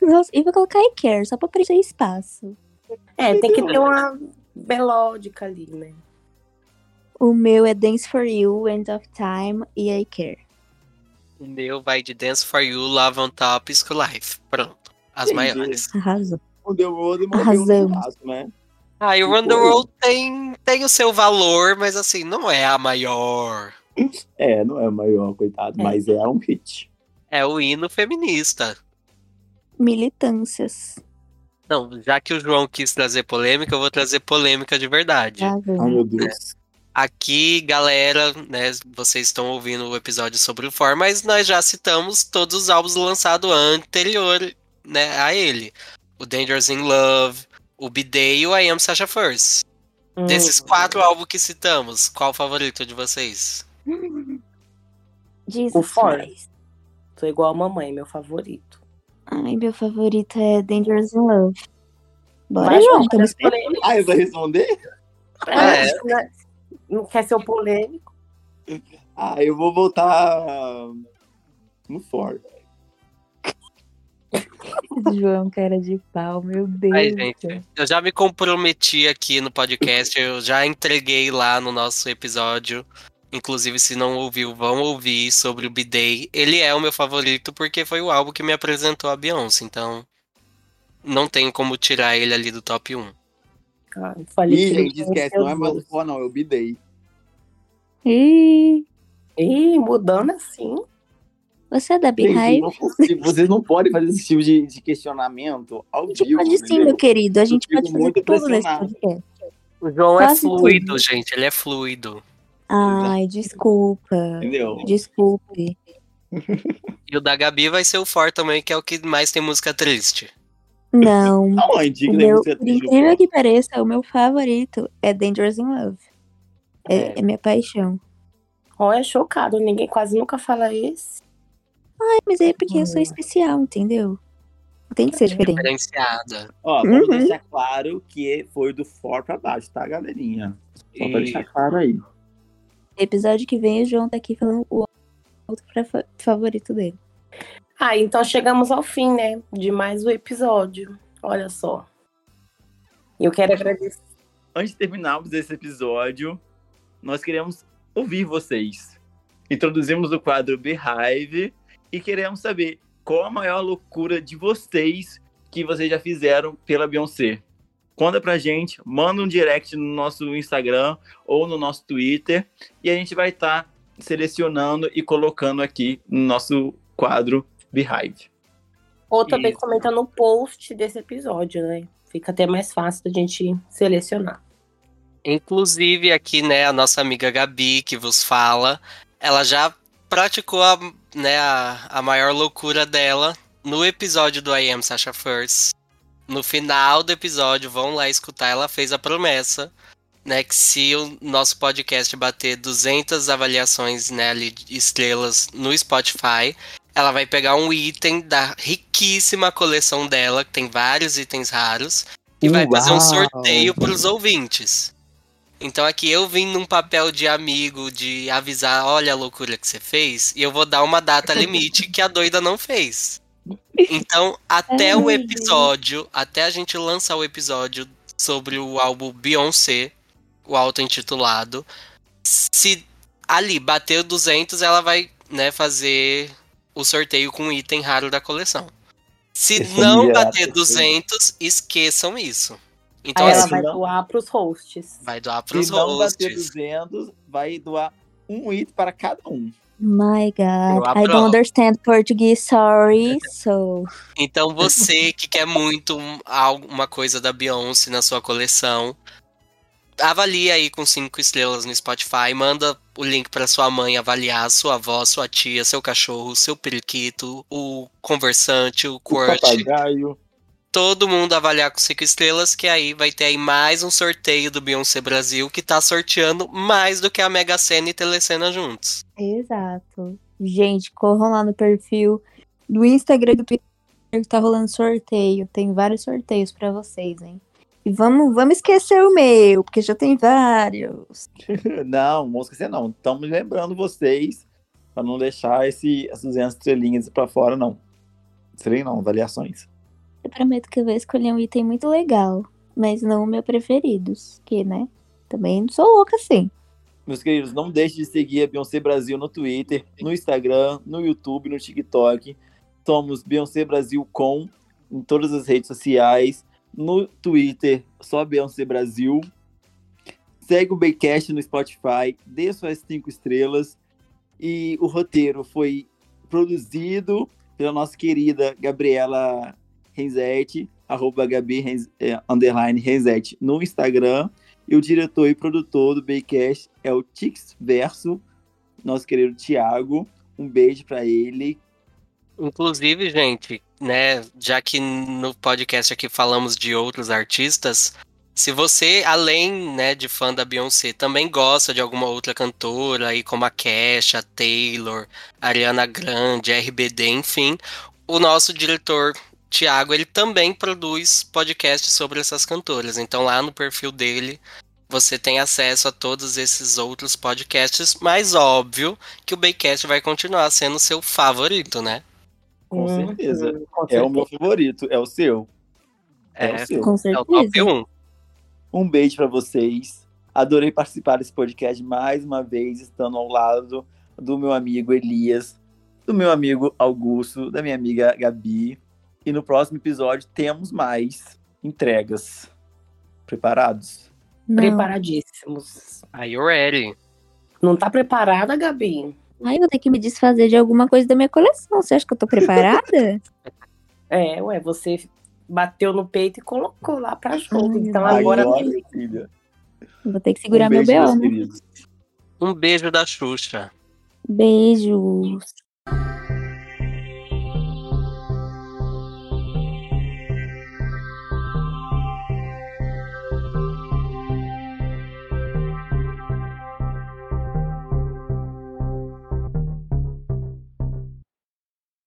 Speaker 3: Nossa, e vou colocar I Care, só pra preencher espaço.
Speaker 1: É, tem que ter uma melódica ali, né?
Speaker 3: O meu é Dance for You, End of Time e I Care.
Speaker 2: O meu vai de Dance for You, Love on Top, School Life. Pronto. As
Speaker 4: Entendi.
Speaker 2: maiores.
Speaker 3: Arrasou.
Speaker 4: O no churrasco, né?
Speaker 2: Ah, e o Run the
Speaker 4: Foi.
Speaker 2: World tem, tem o seu valor, mas assim, não é a maior.
Speaker 4: É, não é o maior, coitado,
Speaker 1: É.
Speaker 4: mas é um hit.
Speaker 2: É o hino feminista.
Speaker 3: Militâncias.
Speaker 2: Não, já que o João quis trazer polêmica, eu vou trazer polêmica de verdade.
Speaker 3: Tá
Speaker 4: Ai, meu Deus.
Speaker 2: Aqui, galera, né, vocês estão ouvindo o episódio sobre o For, mas nós já citamos todos os álbuns lançados anterior, né, a ele. O Dangerous in Love, o B-Day e o I Am Sasha First.
Speaker 1: Hum,
Speaker 2: Desses quatro álbuns que citamos, qual o favorito de vocês?
Speaker 3: Jesus
Speaker 1: O For.
Speaker 3: Christ.
Speaker 1: Tô igual a mamãe, meu favorito.
Speaker 3: Ai, meu favorito é Dangerous in Love. Bora,
Speaker 1: Vai,
Speaker 3: João, estamos.
Speaker 4: Ah, eu vou responder?
Speaker 2: É.
Speaker 1: né? Não quer ser o polêmico?
Speaker 4: Ah, eu vou voltar no Ford.
Speaker 3: João, cara de pau, meu Deus.
Speaker 2: Ai, gente, eu já me comprometi aqui no podcast, eu já entreguei lá no nosso episódio. Inclusive, se não ouviu, vão ouvir sobre o B-Day. Ele é o meu favorito porque foi o álbum que me apresentou a Beyoncé, então não tenho como tirar ele ali do top 1.
Speaker 1: Ah, falei
Speaker 4: Ih, gente,
Speaker 1: não
Speaker 4: esquece, não é não, é o Bidei.
Speaker 3: Ih,
Speaker 1: Ih, mudando assim.
Speaker 3: Você é da Beehive?
Speaker 4: vocês não podem fazer esse tipo de, de questionamento ao
Speaker 3: A gente
Speaker 4: vivo,
Speaker 3: pode sim,
Speaker 4: entendeu?
Speaker 3: meu querido. A gente pode fazer tudo nesse podcast.
Speaker 2: O João
Speaker 3: Quase
Speaker 2: é fluido,
Speaker 3: tudo.
Speaker 2: gente, ele é fluido.
Speaker 3: Ai, desculpa.
Speaker 4: Entendeu?
Speaker 3: Desculpe.
Speaker 2: E o da Gabi vai ser o For também, que é o que mais tem música triste.
Speaker 3: Não. Meu,
Speaker 4: música
Speaker 3: por
Speaker 4: triste.
Speaker 3: incrível que pareça, o meu favorito é Dangerous in Love. É,
Speaker 4: É.
Speaker 3: é minha paixão.
Speaker 1: Olha, chocado. Ninguém quase nunca fala esse.
Speaker 3: Ai, mas é porque eu sou
Speaker 1: Hum.
Speaker 3: especial, entendeu? Tem que ser diferente.
Speaker 2: Diferenciada.
Speaker 4: Ó, vamos
Speaker 3: Uhum.
Speaker 4: deixar claro que foi do for pra baixo, tá, galerinha? Só pra
Speaker 2: E-
Speaker 4: deixar claro aí.
Speaker 3: Episódio que vem, o João tá aqui falando o outro fa- favorito dele.
Speaker 1: Ah, então chegamos ao fim, né? De mais um episódio. Olha só. Eu quero agradecer.
Speaker 4: Antes de terminarmos esse episódio, nós queremos ouvir vocês. Introduzimos o quadro Behive e queremos saber qual a maior loucura de vocês que vocês já fizeram pela Beyoncé. Conta pra gente, manda um direct no nosso Instagram ou no nosso Twitter e a gente vai estar selecionando e colocando aqui no nosso quadro Behive.
Speaker 1: Ou também
Speaker 2: Isso.
Speaker 1: comenta no post desse episódio, né? Fica até mais fácil da gente selecionar.
Speaker 2: Inclusive aqui, né, a nossa amiga Gabi, que vos fala, ela já praticou a, né, a, a maior loucura dela no episódio do I Am Sasha First. No final do episódio, vão lá escutar, ela fez a promessa, né, que se o nosso podcast bater 200 avaliações, né, ali, de estrelas no Spotify, ela vai pegar um item da riquíssima coleção dela, que tem vários itens raros, e vai fazer um
Speaker 4: Uau!
Speaker 2: sorteio para os ouvintes. Então aqui eu vim num papel de amigo, de avisar, olha a loucura que você fez, e eu vou dar uma data limite que a doida não fez. Então, até o
Speaker 3: Ai,
Speaker 2: episódio, até a gente lançar o episódio sobre o álbum Beyoncé, o auto-intitulado, se ali bater o 200, ela vai, né, fazer o sorteio com um item raro da coleção. Se
Speaker 4: Esse
Speaker 2: não
Speaker 4: dia-
Speaker 2: bater 200, esqueçam isso. Então,
Speaker 1: Aí ela
Speaker 2: assim,
Speaker 1: vai
Speaker 4: não-
Speaker 1: doar pros hosts.
Speaker 2: vai doar pros
Speaker 4: Se não bater
Speaker 2: hosts.
Speaker 4: 200, vai doar um item para cada um.
Speaker 3: My God, I don't understand Portuguese, sorry. So,
Speaker 2: Então você que quer muito um- algo- uma coisa da Beyoncé na sua coleção, avalie aí com cinco estrelas no Spotify, manda o link pra sua mãe avaliar, sua avó, sua tia, seu cachorro, seu periquito, o conversante, o
Speaker 4: O
Speaker 2: Quart,
Speaker 4: papagaio.
Speaker 2: Todo mundo avaliar com cinco estrelas, que aí vai ter aí mais um sorteio do Beyoncé Brasil, que tá sorteando mais do que a Mega Sena e Telecena juntos.
Speaker 3: exato. Gente, corram lá no perfil do Instagram do Twitter que tá rolando sorteio. Tem vários sorteios pra vocês, hein? E vamos, vamos esquecer o meu, porque já tem vários.
Speaker 4: Não, não vou esquecer não. Estamos lembrando vocês para não deixar esse, as 200 estrelinhas para fora, não. Estrelinha não, avaliações.
Speaker 3: Eu prometo que eu vou escolher um item muito legal, mas não o meu preferido. Que, né? Também não sou louca assim.
Speaker 4: Meus queridos, não deixe de seguir a Beyoncé Brasil no Twitter, no Instagram, no YouTube, no TikTok. Somos Beyoncé Brasil com em todas as redes sociais. No Twitter, só Beyoncé Brasil. Segue o Baycast no Spotify, dê suas cinco estrelas. E o roteiro foi produzido pela nossa querida Gabriela Renzetti, arroba Gabi Renz, é, underline Renzetti no Instagram. E o diretor e produtor do Baycast é o Tix Verso, nosso querido Thiago. Um beijo pra ele.
Speaker 2: Inclusive, gente, né, já que no podcast aqui falamos de outros artistas, se você, além, né, de fã da Beyoncé, também gosta de alguma outra cantora, aí como a Cash, a Taylor, Ariana Grande, RBD, enfim, o nosso diretor Thiago, ele também produz podcasts sobre essas cantoras. Então lá no perfil dele você tem acesso a todos esses outros podcasts, mas óbvio que o Baycast vai continuar sendo seu favorito, né?
Speaker 4: Com
Speaker 1: Uhum,
Speaker 4: certeza.
Speaker 1: com
Speaker 4: É o meu favorito, é o seu. É,
Speaker 2: É,
Speaker 4: o seu.
Speaker 3: Com
Speaker 2: é o
Speaker 3: certeza.
Speaker 2: top 1.
Speaker 4: Um beijo pra vocês. Adorei participar desse podcast mais uma vez, estando ao lado do meu amigo Elias, do meu amigo Augusto, da minha amiga Gabi. E no próximo episódio temos mais entregas. Preparados?
Speaker 3: Não.
Speaker 1: Preparadíssimos.
Speaker 2: Are you ready?
Speaker 1: Não tá preparada, Gabi?
Speaker 3: Ai, eu vou ter que me desfazer de alguma coisa da minha coleção. Você acha que eu tô preparada?
Speaker 1: É, ué, você bateu no peito e colocou lá pra jogo.
Speaker 3: Ai,
Speaker 1: então
Speaker 3: Ai,
Speaker 1: agora
Speaker 4: filha.
Speaker 3: vou ter que segurar
Speaker 4: um
Speaker 3: meu
Speaker 4: beijo,
Speaker 3: B.O., né?
Speaker 4: queridos.
Speaker 2: Um beijo da Xuxa.
Speaker 3: Beijos.